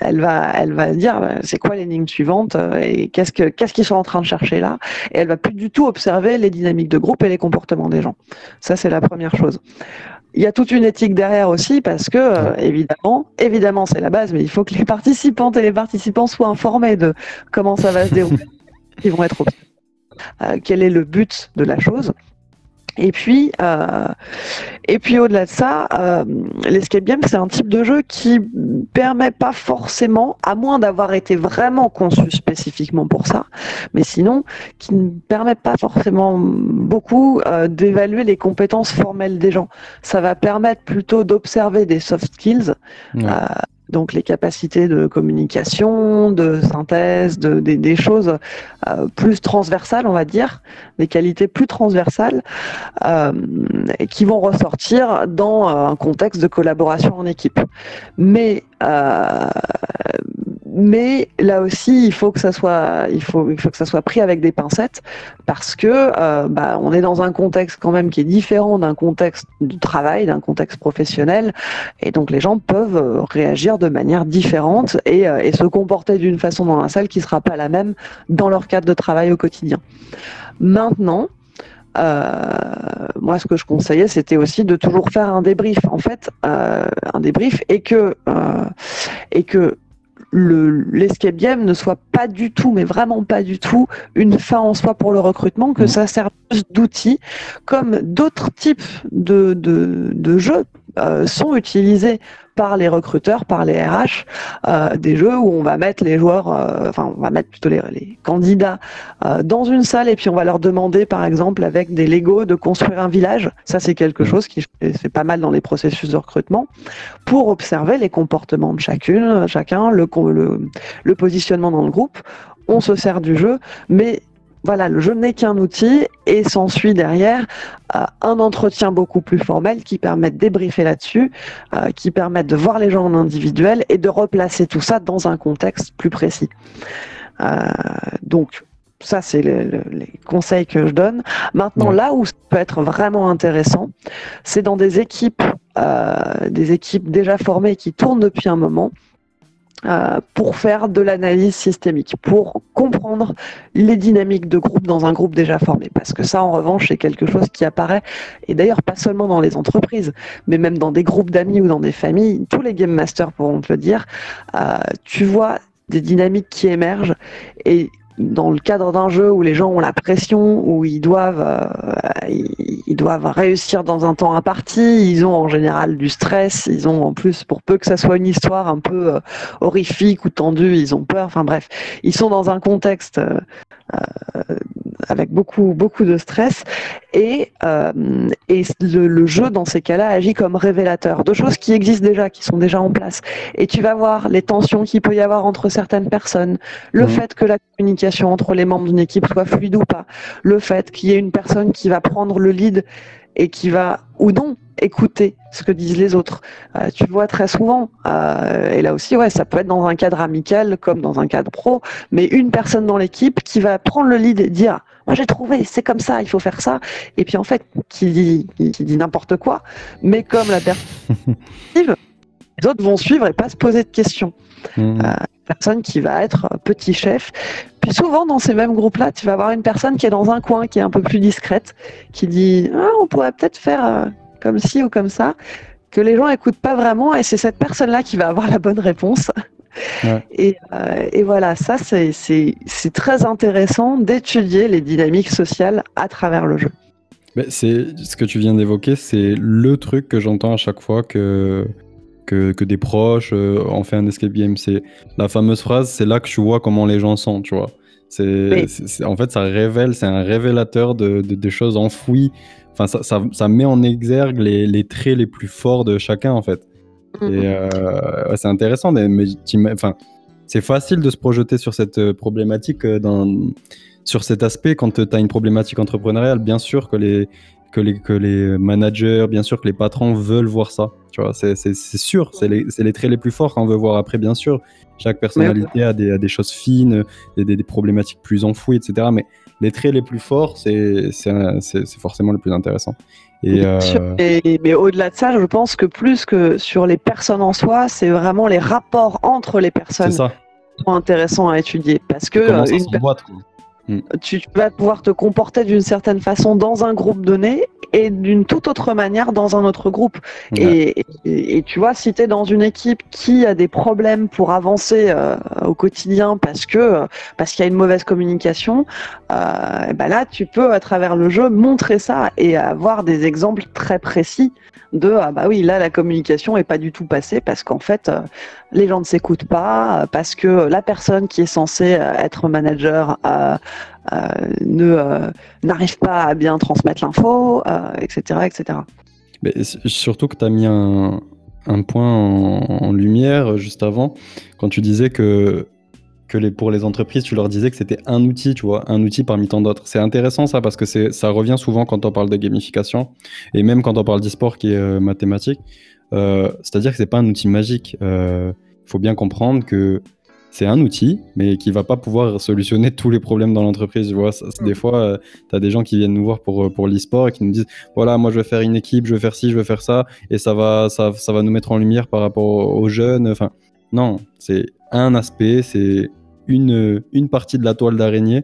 elle va, elle va dire euh, c'est quoi l'énigme suivante et qu'est-ce que qu'est-ce qu'ils sont en train de chercher là? Et elle va plus du tout observer les dynamiques de groupe et les comportements des gens. Ça c'est la première chose. Il y a toute une éthique derrière aussi parce que euh, évidemment, évidemment c'est la base, mais il faut que les participantes et les participants soient informés de comment ça va se dérouler, ils vont être euh, quel est le but de la chose. Et puis, euh, et puis au-delà de ça, euh, l'escape game, c'est un type de jeu qui permet pas forcément, à moins d'avoir été vraiment conçu spécifiquement pour ça, mais sinon, qui ne permet pas forcément beaucoup euh, d'évaluer les compétences formelles des gens. Ça va permettre plutôt d'observer des soft skills. Euh, donc les capacités de communication, de synthèse, de, des choses euh, plus transversales, on va dire, des qualités plus transversales euh, qui vont ressortir dans euh, un contexte de collaboration en équipe. Mais mais là aussi, il faut que ça soit, il faut, il faut que ça soit pris avec des pincettes parce que euh, bah, on est dans un contexte quand même qui est différent d'un contexte de travail, d'un contexte professionnel, et donc les gens peuvent euh, réagir de manière différente et, euh, et se comporter d'une façon dans la salle qui sera pas la même dans leur cadre de travail au quotidien. Maintenant, euh, moi, ce que je conseillais, c'était aussi de toujours faire un débrief, en fait, euh, un débrief, et que euh, et que l'escape game ne soit pas du tout, mais vraiment pas du tout, une fin en soi pour le recrutement, que mmh. ça sert d'outil, comme d'autres types de, de, de, jeux euh, sont utilisés par les recruteurs, par les RH, euh, des jeux où on va mettre les joueurs, euh, enfin on va mettre plutôt les, les candidats euh, dans une salle et puis on va leur demander par exemple avec des Lego de construire un village. Ça c'est quelque Mhm. chose qui c'est pas mal dans les processus de recrutement pour observer les comportements de chacune, chacun, le, le positionnement dans le groupe. On se sert du jeu, mais voilà, le jeu n'est qu'un outil et s'ensuit derrière euh, un entretien beaucoup plus formel qui permet de débriefer là-dessus, euh, qui permet de voir les gens en individuel et de replacer tout ça dans un contexte plus précis. Euh, donc, ça, c'est le- le- les conseils que je donne. Maintenant, Ouais. là où ça peut être vraiment intéressant, c'est dans des équipes, euh, des équipes déjà formées qui tournent depuis un moment. Euh, pour faire de l'analyse systémique, pour comprendre les dynamiques de groupe dans un groupe déjà formé. Parce que ça, en revanche, c'est quelque chose qui apparaît, et d'ailleurs pas seulement dans les entreprises, mais même dans des groupes d'amis ou dans des familles, tous les game masters pourront te le dire, euh, tu vois des dynamiques qui émergent et dans le cadre d'un jeu où les gens ont la pression, où ils doivent, euh, ils, doivent réussir dans un temps imparti, ils ont en général du stress, ils ont en plus, pour peu que ça soit une histoire un peu euh, horrifique ou tendue, ils ont peur, enfin bref, ils sont dans un contexte euh, avec beaucoup, beaucoup de stress et, euh, et le, le jeu dans ces cas-là agit comme révélateur de choses qui existent déjà, qui sont déjà en place. Et tu vas voir les tensions qu'il peut y avoir entre certaines personnes, le Mhm. fait que la communication entre les membres d'une équipe soit fluide ou pas, le fait qu'il y ait une personne qui va prendre le lead et qui va ou non écouter ce que disent les autres. Euh, tu vois très souvent, euh, et là aussi, ouais, ça peut être dans un cadre amical comme dans un cadre pro, mais une personne dans l'équipe qui va prendre le lead et dire moi j'ai trouvé, c'est comme ça, il faut faire ça, et puis en fait, qui dit, qui dit n'importe quoi, mais comme la personne, les autres vont suivre et pas se poser de questions Mhm. personne qui va être petit chef. Puis souvent dans ces mêmes groupes-là, tu vas avoir une personne qui est dans un coin, qui est un peu plus discrète, qui dit ah, on pourrait peut-être faire euh, comme ci ou comme ça, que les gens écoutent pas vraiment, et c'est cette personne-là qui va avoir la bonne réponse. Ouais. Et, euh, et voilà, ça c'est- très intéressant d'étudier les dynamiques sociales à travers le jeu. Mais c'est ce que tu viens d'évoquer, c'est le truc que j'entends à chaque fois que, que, que des proches euh, ont fait un escape game. C'est la fameuse phrase, c'est là que tu vois comment les gens sont, tu vois. C'est, Oui. en fait, ça révèle, c'est un révélateur de, de- des choses enfouies. Enfin, ça, ça, ça met en exergue les, les traits les plus forts de chacun, en fait. Mhm. Et euh, ouais, c'est intéressant, mais, enfin, c'est facile de se projeter sur cette euh, problématique, euh, dans, sur cet aspect quand tu as une problématique entrepreneuriale. Bien sûr que les, que, les, que les managers, bien sûr que les patrons veulent voir ça. Tu vois, c'est, sûr, c'est les, c'est les traits les plus forts qu'on veut voir après, bien sûr. Chaque personnalité a, des, a des choses fines, des, des, des problématiques plus enfouies, etc. Mais les traits les plus forts, c'est, c'est, c'est, c'est forcément le plus intéressant. Et, euh, mais au-delà de ça, je pense que plus que sur les personnes en soi, c'est vraiment les rapports entre les c'est personnes ça. qui sont intéressants à étudier. Parce que Comment euh, ça une quoi. Tu tu vas pouvoir te comporter d'une certaine façon dans un groupe donné et d'une toute autre manière dans un autre groupe. Ouais. Et, et- et tu vois, si tu es dans une équipe qui a des problèmes pour avancer euh, au quotidien parce que parce qu'il y a une mauvaise communication, euh, ben là, tu peux à travers le jeu montrer ça et avoir des exemples très précis de ah bah oui là la communication est pas du tout passée parce qu'en fait euh, les gens ne s'écoutent pas euh, parce que la personne qui est censée euh, être manager euh, euh, ne euh, n'arrive pas à bien transmettre l'info, euh, etc., etc. Mais surtout que tu as mis un, un point en, lumière euh, juste avant, quand tu disais que, que les, pour les entreprises, tu leur disais que c'était un outil, tu vois, un outil parmi tant d'autres. C'est intéressant ça, parce que ça revient souvent quand on parle de gamification, et même quand on parle d'e-sport qui est euh, mathématique. Euh, C'est-à-dire que c'est pas un outil magique. Il faut bien comprendre que c'est un outil, mais qui va pas pouvoir solutionner tous les problèmes dans l'entreprise. Vois, Ça, c'est- des fois, tu as des gens qui viennent nous voir pour, euh, pour l'e-sport et qui nous disent voilà, moi je vais faire une équipe, je vais faire ci, je vais faire ça, et ça va, ça, ça va nous mettre en lumière par rapport aux jeunes. Enfin, non, c'est un aspect, c'est une, une partie de la toile d'araignée,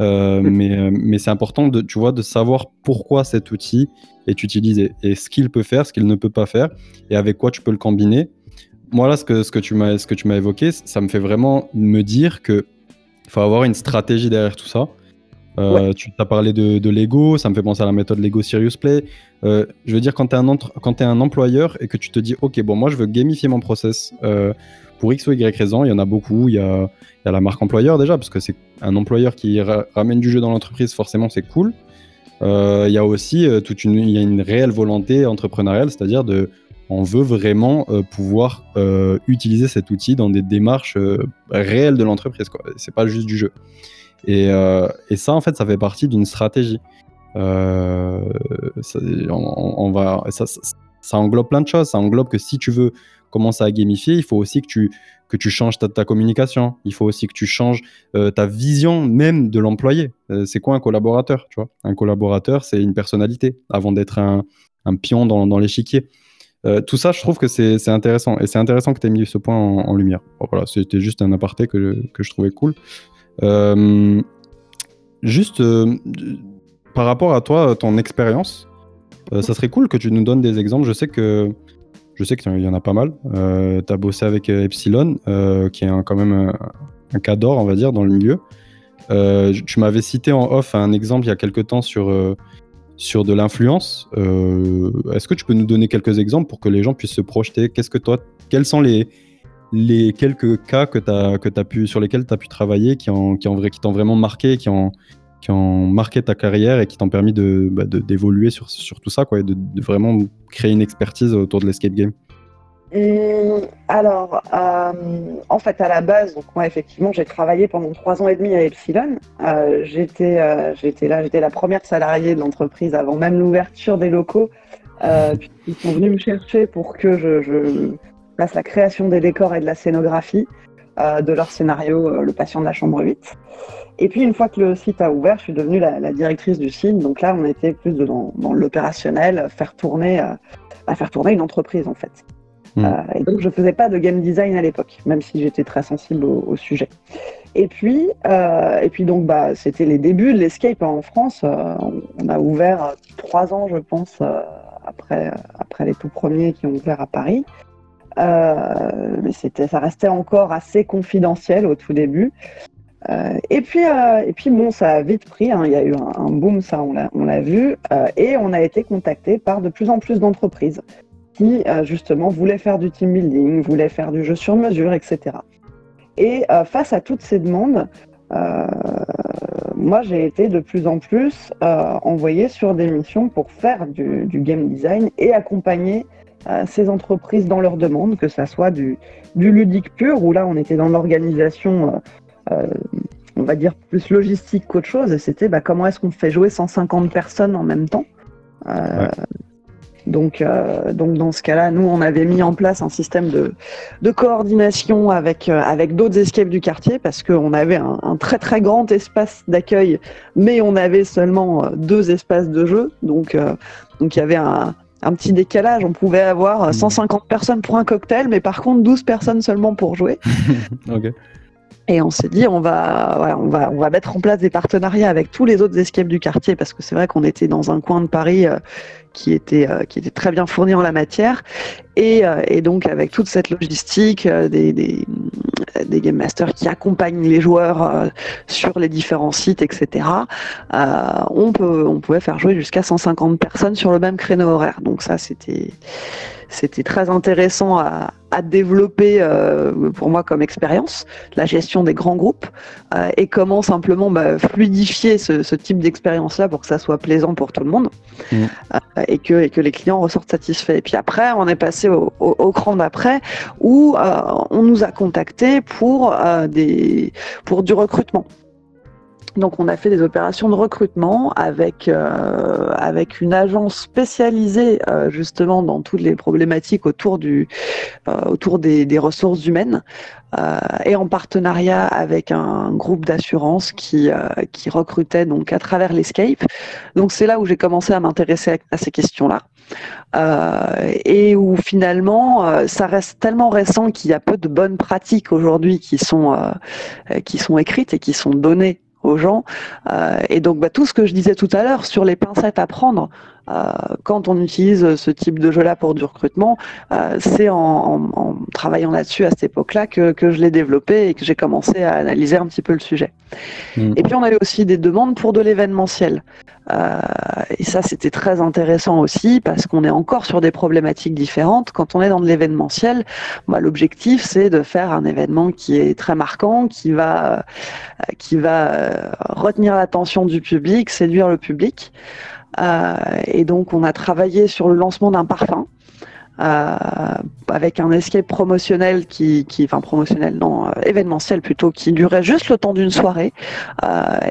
euh, mais, euh, mais c'est important de, tu vois, de savoir pourquoi cet outil est utilisé et ce qu'il peut faire, ce qu'il ne peut pas faire, et avec quoi tu peux le combiner. Moi là, ce que, ce que tu m'as ce que tu m'as évoqué, ça me fait vraiment me dire que faut avoir une stratégie derrière tout ça Tu as parlé de, Lego, ça me fait penser à la méthode Lego Serious Play. je veux dire, quand tu es, es, un employeur et que tu te dis, OK, bon, moi, je veux gamifier mon process pour X ou Y raison, il y en a beaucoup. Il y a, y a, la marque employeur déjà, parce que c'est un employeur qui ramène du jeu dans l'entreprise, forcément, c'est cool. Il y a aussi toute une, y a une réelle volonté entrepreneuriale, c'est-à-dire de on veut vraiment euh, pouvoir euh, utiliser cet outil dans des démarches euh, réelles de l'entreprise. C'est pas juste du jeu. Et, ça, en fait, ça fait partie d'une stratégie. Ça, on, va, ça, englobe plein de choses. Ça englobe que si tu veux commencer à gamifier, il faut aussi que tu, que tu changes ta, communication. Il faut aussi que tu changes ta vision même de l'employé. c'est quoi un collaborateur tu vois? Un collaborateur, c'est une personnalité avant d'être un, pion dans, dans l'échiquier. Euh, tout ça, je trouve que c'est intéressant. Et c'est intéressant que tu aies mis ce point en, lumière. voilà, c'était juste un aparté que, que je trouvais cool. Euh, juste euh, par rapport à toi, ton expérience, ça serait cool que tu nous donnes des exemples. Je sais que je sais qu'il y en a pas mal. tu as bossé avec Epsilon, qui est quand même un, un, cas d'or, on va dire, dans le milieu. tu m'avais cité en off un exemple il y a quelques temps sur sur de l'influence. Euh, est-ce que tu peux nous donner quelques exemples pour que les gens puissent se projeter? Qu'est-ce que toi, quels sont les, les quelques cas que que pu, sur lesquels tu as pu travailler qui, ont, qui, t'ont vraiment marqué, qui ont, qui ont marqué ta carrière et qui t'ont permis de, bah, d'évoluer sur, sur tout ça quoi, et de, vraiment créer une expertise autour de l'escape game? Hum, alors, euh, en fait, à la base, donc moi, effectivement, j'ai travaillé pendant trois ans et demi à Epsilon. Euh, j'étais, euh, j'étais là, j'étais la première salariée de l'entreprise avant même l'ouverture des locaux. ils sont venus me chercher pour que je, je, fasse la création des décors et de la scénographie de leur scénario Le patient de la chambre 8. Et puis, une fois que le site a ouvert, je suis devenue la, directrice du site. Donc là, on était plus dans, l'opérationnel, faire tourner, faire tourner une entreprise, en fait. Mm. Euh, et donc, je faisais pas de game design à l'époque, même si j'étais très sensible au, sujet. Et puis, euh, et puis donc, bah, c'était les débuts de l'escape en France. Euh, on a ouvert trois ans, je pense, après, après les tout premiers qui ont ouvert à Paris. mais c'était, ça restait encore assez confidentiel au tout début. et puis, et puis bon, ça a vite pris. Hein. il y a eu un, un boom, ça, on l'a, on l'a vu, et on a été contacté par de plus en plus d'entreprises qui euh, justement voulaient faire du team building, voulaient faire du jeu sur mesure, etc. Et euh, face à toutes ces demandes, euh, moi j'ai été de plus en plus envoyé sur des missions pour faire du, game design et accompagner ces entreprises dans leurs demandes, que ça soit du, ludique pur, où là on était dans l'organisation on va dire plus logistique qu'autre chose, et c'était bah, comment est-ce qu'on fait jouer 150 personnes en même temps. Donc, euh, donc dans ce cas-là, nous, on avait mis en place un système de, de coordination avec, euh, avec d'autres escapes du quartier parce qu'on avait un, un, très très grand espace d'accueil, mais on avait seulement euh, deux espaces de jeu. Donc, donc il y avait un, un petit décalage. On pouvait avoir 150 personnes pour un cocktail, mais par contre 12 personnes seulement pour jouer. okay. Et on s'est dit, on va, on, va, on va mettre en place des partenariats avec tous les autres escapes du quartier, parce que c'est vrai qu'on était dans un coin de Paris euh, qui, était, euh, qui était très bien fourni en la matière. Et, euh, et donc, avec toute cette logistique, des, des, des, game masters qui accompagnent les joueurs sur les différents sites, etc., on, peut, on pouvait faire jouer jusqu'à 150 personnes sur le même créneau horaire. Donc, ça, c'était c'était très intéressant à, développer euh, pour moi comme expérience, la gestion des grands groupes euh, et comment simplement bah, fluidifier ce, type d'expérience-là pour que ça soit plaisant pour tout le monde mmh. euh, et, que, les clients ressortent satisfaits. Et puis après, on est passé au, au, cran d'après où on nous a contactés pour, pour du recrutement. Donc on a fait des opérations de recrutement avec euh, avec une agence spécialisée euh, justement dans toutes les problématiques autour du euh, autour des, ressources humaines et en partenariat avec un groupe d'assurance qui qui recrutait donc à travers l'escape. Donc c'est là où j'ai commencé à m'intéresser à, ces questions-là. et où finalement ça reste tellement récent qu'il y a peu de bonnes pratiques aujourd'hui qui qui sont écrites et qui sont données aux gens. Euh, et donc, bah, tout ce que je disais tout à l'heure sur les pincettes à prendre quand on utilise ce type de jeu-là pour du recrutement, euh, c'est en, travaillant là-dessus à cette époque-là que, je l'ai développé et que j'ai commencé à analyser un petit peu le sujet. Mm. Et puis on a eu aussi des demandes pour de l'événementiel. Euh, et ça, c'était très intéressant aussi parce qu'on est encore sur des problématiques différentes. Quand on est dans de l'événementiel, moi, l'objectif, c'est de faire un événement qui est très marquant, qui va, qui va retenir l'attention du public, séduire le public. Euh, et donc, on a travaillé sur le lancement d'un parfum. Euh, avec un escape promotionnel qui, enfin promotionnel non, euh, événementiel plutôt, qui durait juste le temps d'une soirée.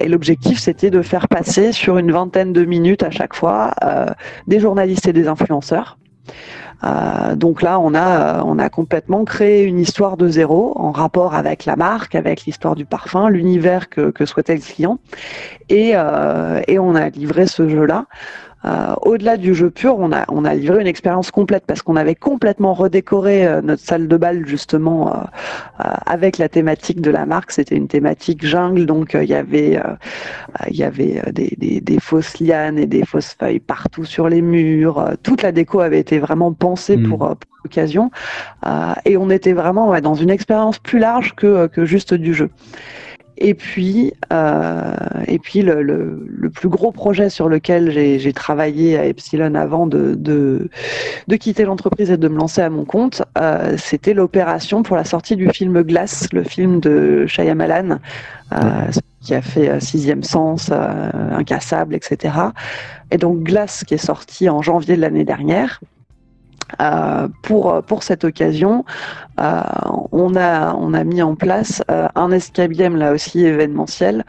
et l'objectif c'était de faire passer sur une vingtaine de minutes à chaque fois des journalistes et des influenceurs. Euh, donc là, on a, on a complètement créé une histoire de zéro en rapport avec la marque, avec l'histoire du parfum, l'univers que, que, souhaitait le client. Et, euh, on a livré ce jeu-là. Euh, au-delà du jeu pur, on a, livré une expérience complète parce qu'on avait complètement redécoré euh, notre salle de bal justement euh, avec la thématique de la marque. C'était une thématique jungle, donc il y avait, des, des, fausses lianes et des fausses feuilles partout sur les murs. toute la déco avait été vraiment pensée hmm. pour, pour l'occasion et on était vraiment ouais, dans une expérience plus large que, que juste du jeu. Et puis, euh, et puis le, le, le, plus gros projet sur lequel j'ai travaillé à Epsilon avant de, de, de quitter l'entreprise et de me lancer à mon compte, euh, c'était l'opération pour la sortie du film Glass, le film de Shyamalan, euh, qui a fait euh, Sixième Sens, euh, Incassable, etc. Et donc Glass qui est sorti en janvier de l'année dernière. Euh, pour, pour cette occasion, euh, on, a, on a mis en place euh, un escape game là aussi événementiel.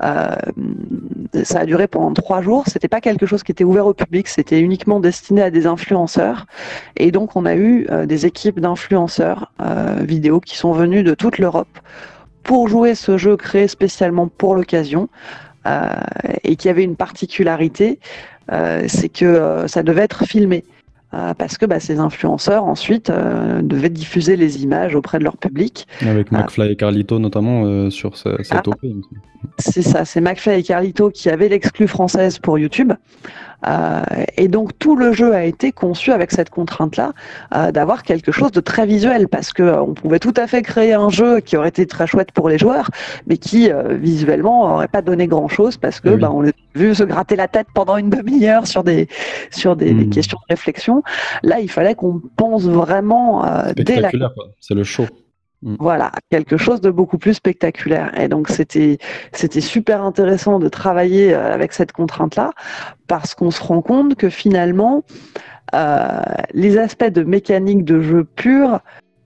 ça a duré pendant trois jours. C'était pas quelque chose qui était ouvert au public, c'était uniquement destiné à des influenceurs. Et donc on a eu des équipes d'influenceurs vidéo qui sont venus de toute l'Europe pour jouer ce jeu créé spécialement pour l'occasion. et qui avait une particularité, c'est que ça devait être filmé. Euh, parce que bah, ces influenceurs ensuite euh, devaient diffuser les images auprès de leur public. Avec euh, McFly et Carlito notamment sur cette ah, C'est ça, c'est McFly et Carlito qui avaient l'exclu française pour YouTube. Euh, et donc tout le jeu a été conçu avec cette contrainte-là euh, d'avoir quelque chose de très visuel parce que euh, on pouvait tout à fait créer un jeu qui aurait été très chouette pour les joueurs, mais qui visuellement aurait pas donné grand-chose parce que eh bah, on l'a vu se gratter la tête pendant une demi-heure sur des sur des, hmm. questions de réflexion. Là, il fallait qu'on pense vraiment dès la. C'est le show. Mm. Voilà, quelque chose de beaucoup plus spectaculaire. Et donc c'était c'était super intéressant de travailler euh, avec cette contrainte-là parce qu'on se rend compte que finalement euh, les aspects de mécanique de jeu pur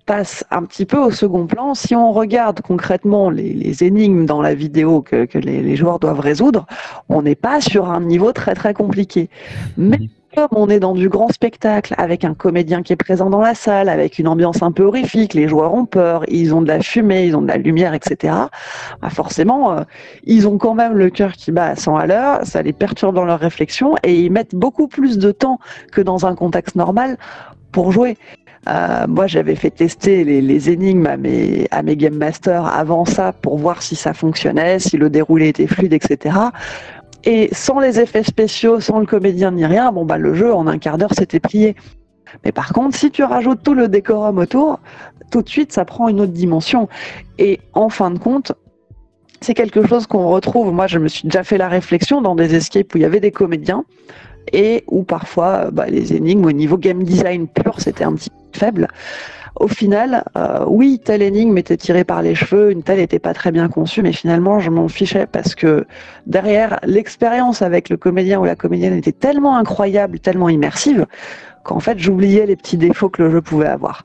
passent un petit peu au second plan. Si on regarde concrètement les, énigmes dans la vidéo que, les, les, joueurs doivent résoudre, on n'est pas sur un niveau très très compliqué. Mais mm comme on est dans du grand spectacle, avec un comédien qui est présent dans la salle, avec une ambiance un peu horrifique, les joueurs ont peur, ils ont de la fumée, ils ont de la lumière, etc. Bah forcément, euh, ils ont quand même le cœur qui bat à 100 à l'heure, ça les perturbe dans leur réflexion et ils mettent beaucoup plus de temps que dans un contexte normal pour jouer. Euh, moi, j'avais fait tester les, les, énigmes à mes, à mes Game Masters avant ça pour voir si ça fonctionnait, si le déroulé était fluide, etc. Et sans les effets spéciaux, sans le comédien ni rien, bon bah le jeu en un quart d'heure s'était plié. Mais par contre, si tu rajoutes tout le décorum autour, tout de suite ça prend une autre dimension. Et en fin de compte, c'est quelque chose qu'on retrouve. Moi, je me suis déjà fait la réflexion dans des escapes où il y avait des comédiens et où parfois bah, les énigmes au niveau game design pur c'était un petit faible au final, euh, oui, telle énigme était tirée par les cheveux, une telle n'était pas très bien conçue, mais finalement, je m'en fichais parce que derrière, l'expérience avec le comédien ou la comédienne était tellement incroyable, tellement immersive, qu'en fait, j'oubliais les petits défauts que le jeu pouvait avoir.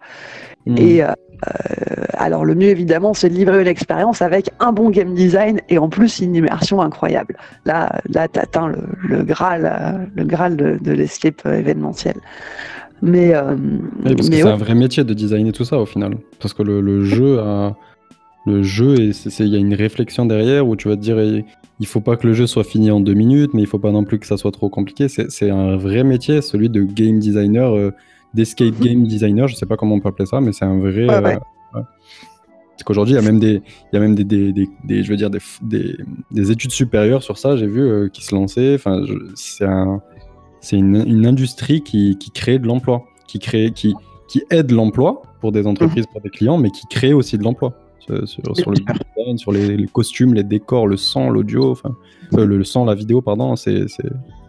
Hmm. Et euh, euh, alors, le mieux, évidemment, c'est de livrer une expérience avec un bon game design et en plus une immersion incroyable. Là, là tu atteins le, le, Graal, le Graal de, de l'escape événementiel. Mais, euh, parce que c'est un vrai métier de designer tout ça au final. Parce que le, jeu a. Le jeu, il y a une réflexion derrière où tu vas te dire il faut pas que le jeu soit fini en deux minutes, mais il faut pas non plus que ça soit trop compliqué. C'est un vrai métier, celui de game designer, euh, d'escape mhm. game designer, je sais pas comment on peut appeler ça, mais c'est un vrai. Euh, Parce qu'aujourd'hui, il y a même des, il y a même des, des, des, je veux dire, des, des, études supérieures sur ça, j'ai vu, qui se lançaient. Enfin, c'est un c'est une, industrie qui, crée de l'emploi, qui, crée, qui, qui aide l'emploi pour des entreprises, pour des clients, mais qui crée aussi de l'emploi. Sur, le design, sur les, costumes, les décors, le son, l'audio, enfin, euh, le, son, la vidéo, pardon, c'est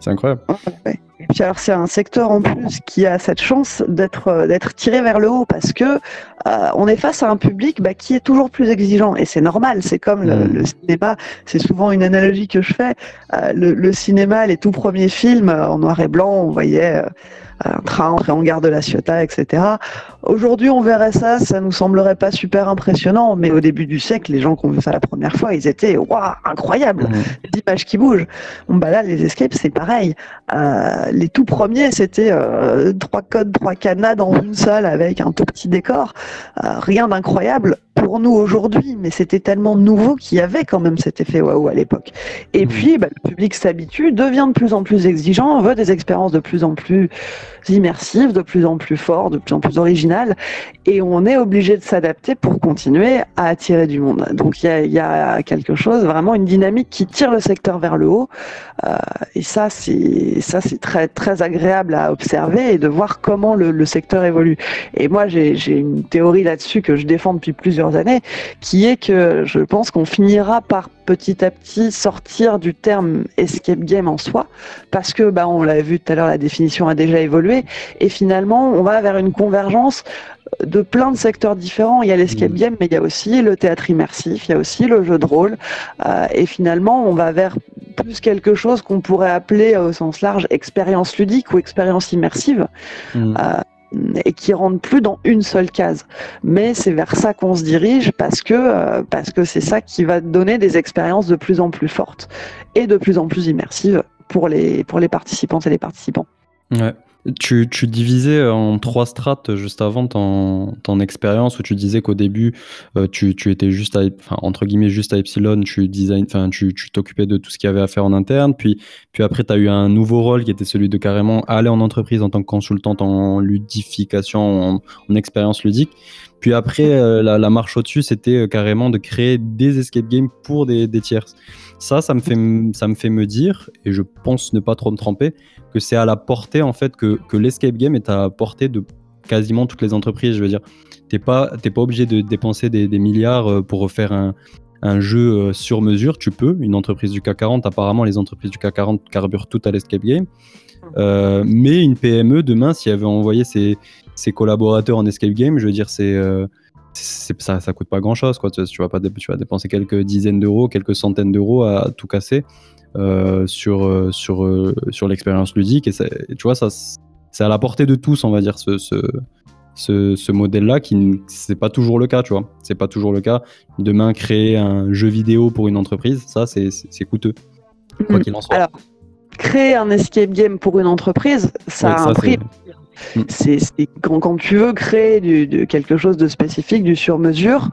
incroyable. Et puis alors c'est un secteur en plus qui a cette chance d'être euh, d'être tiré vers le haut parce que euh, on est face à un public bah, qui est toujours plus exigeant et c'est normal. C'est comme le, mm. cinéma. C'est souvent une analogie que je fais. le, le, cinéma, les tout premiers films en noir et blanc, on voyait un train entrer en gare de la Ciotat, etc. Aujourd'hui, on verrait ça, ça nous semblerait pas super impressionnant, mais au début du siècle, les gens qui ont vu ça la première fois, ils étaient waouh, incroyable, images qui bougent. Bon bah là, les escapes, c'est pareil. Euh, les tout premiers, c'était euh, trois codes, trois cadenas dans une salle avec un tout petit décor, euh, rien d'incroyable pour nous aujourd'hui, mais c'était tellement nouveau qu'il y avait quand même cet effet waouh à l'époque. Et puis, bah, le public s'habitue, devient de plus en plus exigeant, veut des expériences de plus en plus immersives, de plus en plus fortes, de plus en plus originales, et on est obligé de s'adapter pour continuer à attirer du monde. Donc il y a, quelque chose, vraiment une dynamique qui tire le secteur vers le haut, euh, et ça c'est ça c'est très très agréable à observer et de voir comment le, le secteur évolue. Et moi j'ai une théorie là-dessus que je défends depuis plusieurs années, qui est que je pense qu'on finira par petit à petit sortir du terme escape game en soi, parce que bah, on l'a vu tout à l'heure, la définition a déjà évolué, et finalement on va vers une convergence de plein de secteurs différents. Il y a l'escape mmh. game, mais il y a aussi le théâtre immersif, il y a aussi le jeu de rôle, euh, et finalement on va vers plus quelque chose qu'on pourrait appeler au sens large expérience ludique ou expérience immersive. Mmh. Euh, et qui rentrent plus dans une seule case. Mais c'est vers ça qu'on se dirige parce que euh, parce que c'est ça qui va donner des expériences de plus en plus fortes et de plus en plus immersives pour les pour participantes et les participants. Tu, tu, divisais en trois strates juste avant ton, expérience où tu disais qu'au début euh, tu, étais juste à, entre guillemets juste à Epsilon, tu design, tu t'occupais de tout ce qu'il y avait à faire en interne, puis, après tu as eu un nouveau rôle qui était celui de carrément aller en entreprise en tant que consultante en ludification, en expérience ludique. Puis après, euh, la, la, marche au-dessus, c'était euh, carrément de créer des escape games pour des, des tierces. Ça, ça me, fait, ça me fait me dire, et je pense ne pas trop me tromper, que c'est à la portée, en fait, que, que l'escape game est à la portée de quasiment toutes les entreprises. Je veux dire, t'es pas, pas obligé de dépenser des, des, milliards euh, pour refaire un, un jeu sur mesure. Tu peux. Une entreprise du CAC 40, apparemment, les entreprises du CAC 40 carburent tout à l'escape game. Euh, mais une PME, demain, si elle veut envoyer ses, ses collaborateurs en escape game, je veux dire, c'est euh, ça, ça coûte pas grand chose. Quoi. Tu, vas pas, tu vas dépenser quelques dizaines d'euros, quelques centaines d'euros à, tout casser euh, sur, euh, sur, euh, sur l'expérience ludique. Et, tu vois, ça, c'est à la portée de tous, on va dire, ce, ce, ce, ce modèle-là, qui c'est pas toujours le cas, tu vois. C'est pas toujours le cas. Demain, créer un jeu vidéo pour une entreprise, ça, c'est coûteux. Quoi qu'il en soit. Alors, créer un escape game pour une entreprise, ça a un prix. Mm. C'est quand, tu veux créer quelque chose de spécifique, du sur-mesure,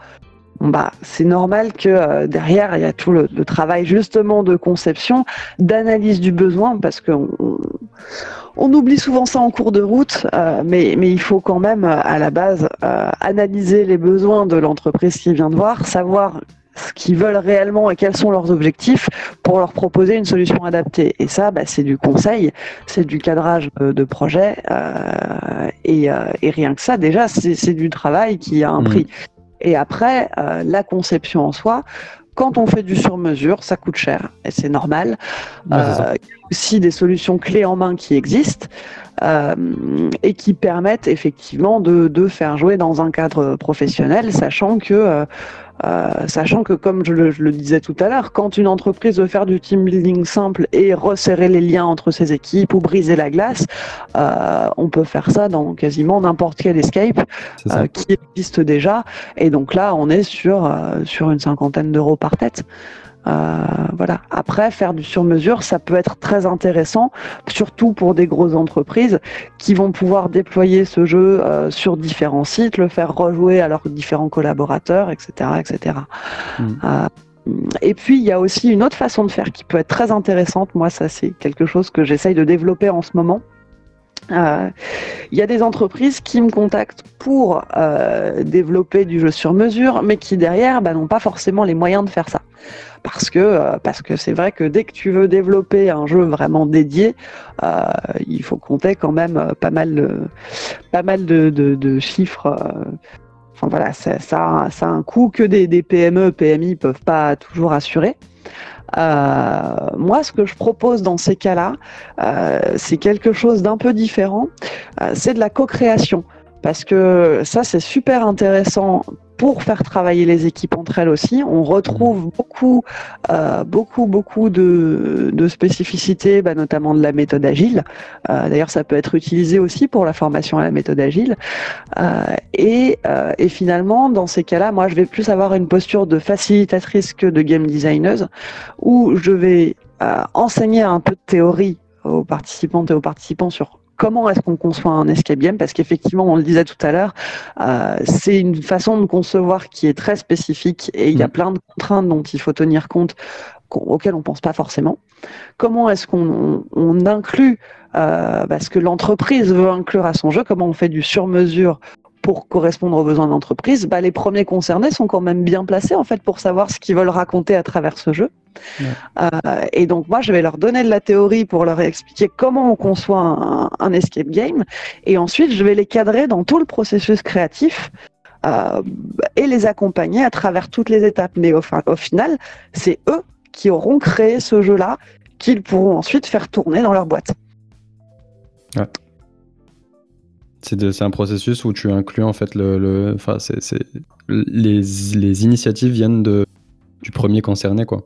bah, c'est normal que euh, derrière, il y a tout le, travail justement de conception, d'analyse du besoin, parce qu'on on oublie souvent ça en cours de route, euh, mais, il faut quand même, à la base, euh, analyser les besoins de l'entreprise qui vient de voir, savoir ce qu'ils veulent réellement et quels sont leurs objectifs pour leur proposer une solution adaptée. Et ça, bah, c'est du conseil, c'est du cadrage de, projet, euh, et, euh, et, rien que ça, déjà, c'est du travail qui a un mmh. prix. Et après, euh, la conception en soi, quand on fait du sur-mesure, ça coûte cher et c'est normal. Euh, il y a aussi des solutions clés en main qui existent euh, et qui permettent effectivement de, de, faire jouer dans un cadre professionnel, sachant que euh, euh, sachant que, comme je le, disais tout à l'heure, quand une entreprise veut faire du team building simple et resserrer les liens entre ses équipes ou briser la glace, euh, on peut faire ça dans quasiment n'importe quel escape euh, qui existe déjà. Et donc là, on est sur, sur une cinquantaine d'euros par tête. Euh, voilà. Après, faire du sur-mesure, ça peut être très intéressant, surtout pour des grosses entreprises qui vont pouvoir déployer ce jeu euh, sur différents sites, le faire rejouer à leurs différents collaborateurs, etc., etc. Hmm. Euh, et puis, il y a aussi une autre façon de faire qui peut être très intéressante. Moi, ça, c'est quelque chose que j'essaye de développer en ce moment. Euh, il y a des entreprises qui me contactent pour euh, développer du jeu sur mesure, mais qui derrière bah, n'ont pas forcément les moyens de faire ça. Parce que euh, parce que c'est vrai que dès que tu veux développer un jeu vraiment dédié, il faut compter quand même pas mal de, pas mal de, chiffres. Enfin voilà, ça, ça, a un coût que des, des PME, PMI peuvent pas toujours assurer. Euh, moi, ce que je propose dans ces cas-là, euh, c'est quelque chose d'un peu différent. Euh, c'est de la co-création. Parce que ça, c'est super intéressant pour faire travailler les équipes entre elles aussi. On retrouve beaucoup, euh, beaucoup, beaucoup de, de spécificités, bah, notamment de la méthode agile. Euh, D'ailleurs, ça peut être utilisé aussi pour la formation à la méthode agile. Euh, et, et, finalement, dans ces cas-là, moi, je vais plus avoir une posture de facilitatrice que de game designer, où je vais enseigner un peu de théorie aux participantes et aux participants sur comment est-ce qu'on conçoit un escape game? Parce qu'effectivement, on le disait tout à l'heure, euh, c'est une façon de concevoir qui est très spécifique et il y a mm. plein de contraintes dont il faut tenir compte auxquelles on pense pas forcément. Comment est-ce qu'on on, inclut euh, ce que l'entreprise veut inclure à son jeu? Comment on fait du sur-mesure pour correspondre aux besoins de l'entreprise, bah, les premiers concernés sont quand même bien placés en fait pour savoir ce qu'ils veulent raconter à travers ce jeu. Euh, et donc moi, je vais leur donner de la théorie pour leur expliquer comment on conçoit un, escape game, et ensuite je vais les cadrer dans tout le processus créatif. Euh, et les accompagner à travers toutes les étapes. Mais au, au final, c'est eux qui auront créé ce jeu-là, qu'ils pourront ensuite faire tourner dans leur boîte. Ouais. C'est un processus où tu inclus en fait le, enfin c'est les, les, initiatives viennent de du premier concerné quoi.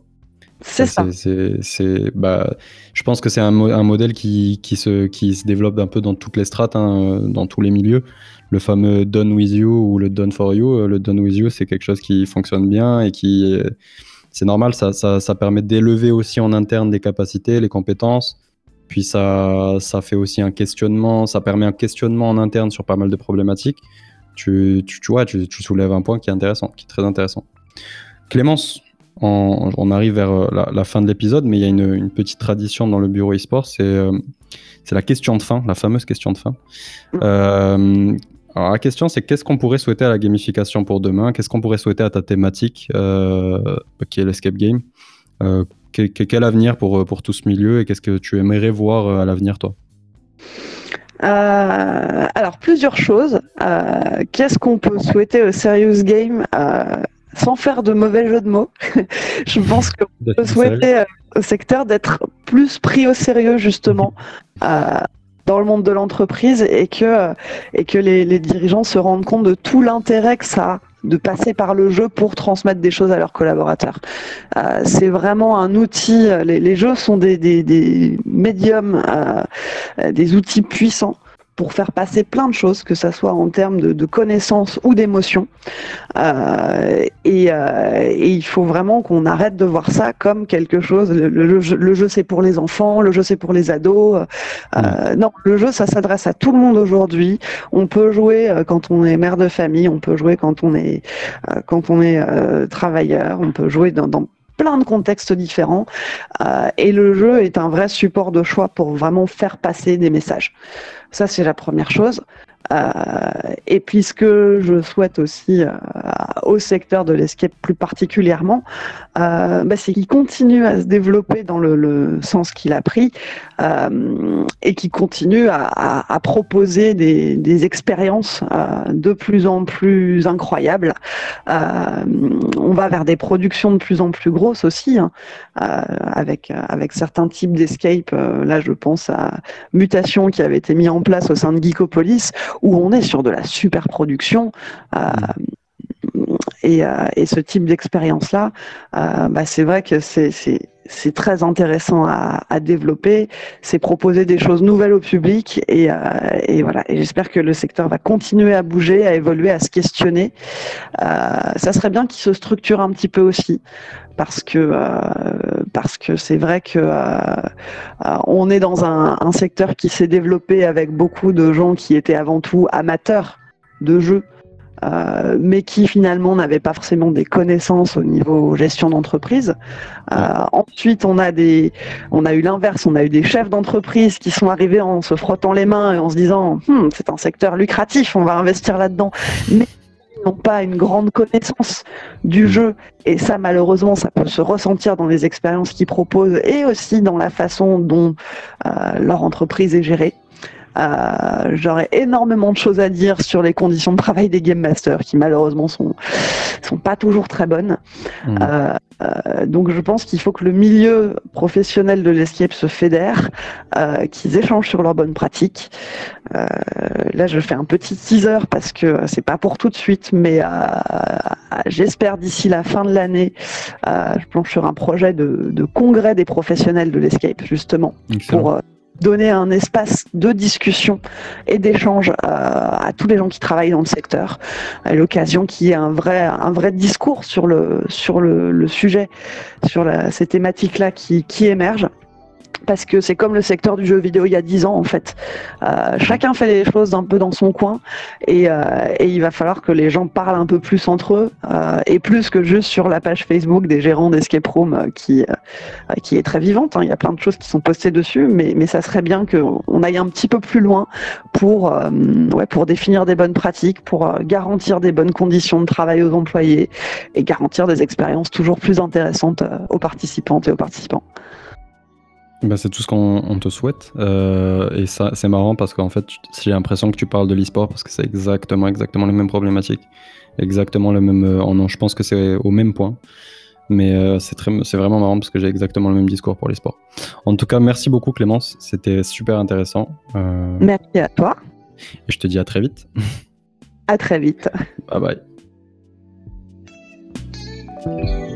C'est ça. C'est bah je pense que c'est un, un, modèle qui, qui, se qui se développe un peu dans toutes les strates, hein, dans tous les milieux. Le fameux done with you ou le done for you. Le done with you c'est quelque chose qui fonctionne bien et qui c'est normal. Ça, ça, ça permet d'élever aussi en interne des capacités, les compétences puis ça, ça fait aussi un questionnement, ça permet un questionnement en interne sur pas mal de problématiques. Tu, tu, soulèves un point qui est intéressant, qui est très intéressant. Clémence, on, arrive vers euh, la, fin de l'épisode, mais il y a une, petite tradition dans le bureau e-sport, c'est euh, la question de fin, la fameuse question de fin. Euh, alors la question, c'est qu'est-ce qu'on pourrait souhaiter à la gamification pour demain? Qu'est-ce qu'on pourrait souhaiter à ta thématique, qui est l'escape game? Quel avenir pour, euh, pour tout ce milieu et qu'est-ce que tu aimerais voir euh, à l'avenir, toi? Euh, alors, plusieurs choses. Qu'est-ce qu'on peut souhaiter au Serious Game sans faire de mauvais jeu de mots? Je pense qu'on peut souhaiter au secteur d'être plus pris au sérieux, justement. dans le monde de l'entreprise et que, et que les, les, dirigeants se rendent compte de tout l'intérêt que ça a de passer par le jeu pour transmettre des choses à leurs collaborateurs. Euh, c'est vraiment un outil, les, jeux sont des, des, médiums, euh, des outils puissants pour faire passer plein de choses, que ce soit en termes de, connaissances ou d'émotions. Euh, euh, et, il faut vraiment qu'on arrête de voir ça comme quelque chose. Le, jeu, c'est pour les enfants, le jeu c'est pour les ados. Euh, non, le jeu ça s'adresse à tout le monde aujourd'hui. On peut jouer quand on est mère de famille, on peut jouer quand on est quand on est travailleur, on peut jouer dans, dans plein de contextes différents. Euh, et le jeu est un vrai support de choix pour vraiment faire passer des messages. Ça, c'est la première chose. Euh, et puis ce que je souhaite aussi euh, au secteur de l'escape plus particulièrement, euh, bah, c'est qu'il continue à se développer dans le, sens qu'il a pris et qu'il continue à, proposer des, expériences de plus en plus incroyables. on va vers des productions de plus en plus grosses aussi, hein, avec, avec certains types d'escape. là, je pense à Mutation qui avait été mis en place au sein de Geekopolis où on est sur de la super production. Euh, et, euh, et, ce type d'expérience-là, euh, bah, c'est vrai que c'est c'est très intéressant à, développer, c'est proposer des choses nouvelles au public et, euh, et voilà. Et j'espère que le secteur va continuer à bouger, à évoluer, à se questionner. Euh, ça serait bien qu'il se structure un petit peu aussi parce que euh, parce que c'est vrai que on est dans un secteur qui s'est développé avec beaucoup de gens qui étaient avant tout amateurs de jeux euh, mais qui finalement n'avaient pas forcément des connaissances au niveau gestion d'entreprise. Euh, ensuite, on a des, on a eu l'inverse, on a eu des chefs d'entreprise qui sont arrivés en se frottant les mains et en se disant, hmm, c'est un secteur lucratif, on va investir là-dedans, mais n'ont pas une grande connaissance du jeu. Et ça, malheureusement, ça peut se ressentir dans les expériences qu'ils proposent et aussi dans la façon dont leur entreprise est gérée. Euh, J'aurais énormément de choses à dire sur les conditions de travail des game masters, qui malheureusement sont sont pas toujours très bonnes. Mmh. Euh, euh, donc je pense qu'il faut que le milieu professionnel de l'escape se fédère, euh, qu'ils échangent sur leurs bonnes pratiques. Euh, là, je fais un petit teaser parce que c'est pas pour tout de suite, mais j'espère d'ici la fin de l'année, je planche sur un projet de, de, congrès des professionnels de l'escape justement Excellent. pour donner un espace de discussion et d'échange euh, à tous les gens qui travaillent dans le secteur, à l'occasion qu'il y ait un vrai, un vrai discours sur le, sujet, sur ces thématiques-là qui émergent parce que c'est comme le secteur du jeu vidéo il y a 10 ans en fait. Euh, chacun fait les choses un peu dans son coin et, euh, et, il va falloir que les gens parlent un peu plus entre eux euh, et plus que juste sur la page Facebook des gérants d'escape room euh, qui, euh, qui est très vivante. Hein. Il y a plein de choses qui sont postées dessus, mais, mais ça serait bien qu'on aille un petit peu plus loin pour, euh, ouais, pour définir des bonnes pratiques, pour garantir des bonnes conditions de travail aux employés et garantir des expériences toujours plus intéressantes aux participantes et aux participants. Bah, c'est tout ce qu'on te souhaite. Euh, et ça, c'est marrant parce qu'en fait, j'ai l'impression que tu parles de l'e-sport parce que c'est exactement, exactement les mêmes problématiques. Exactement le même. Euh, non, je pense que c'est au même point. Mais euh, c'est, vraiment marrant parce que j'ai exactement le même discours pour l'e-sport. En tout cas, merci beaucoup Clémence. C'était super intéressant. Merci à toi. Et je te dis à très vite. À très vite. Bye bye.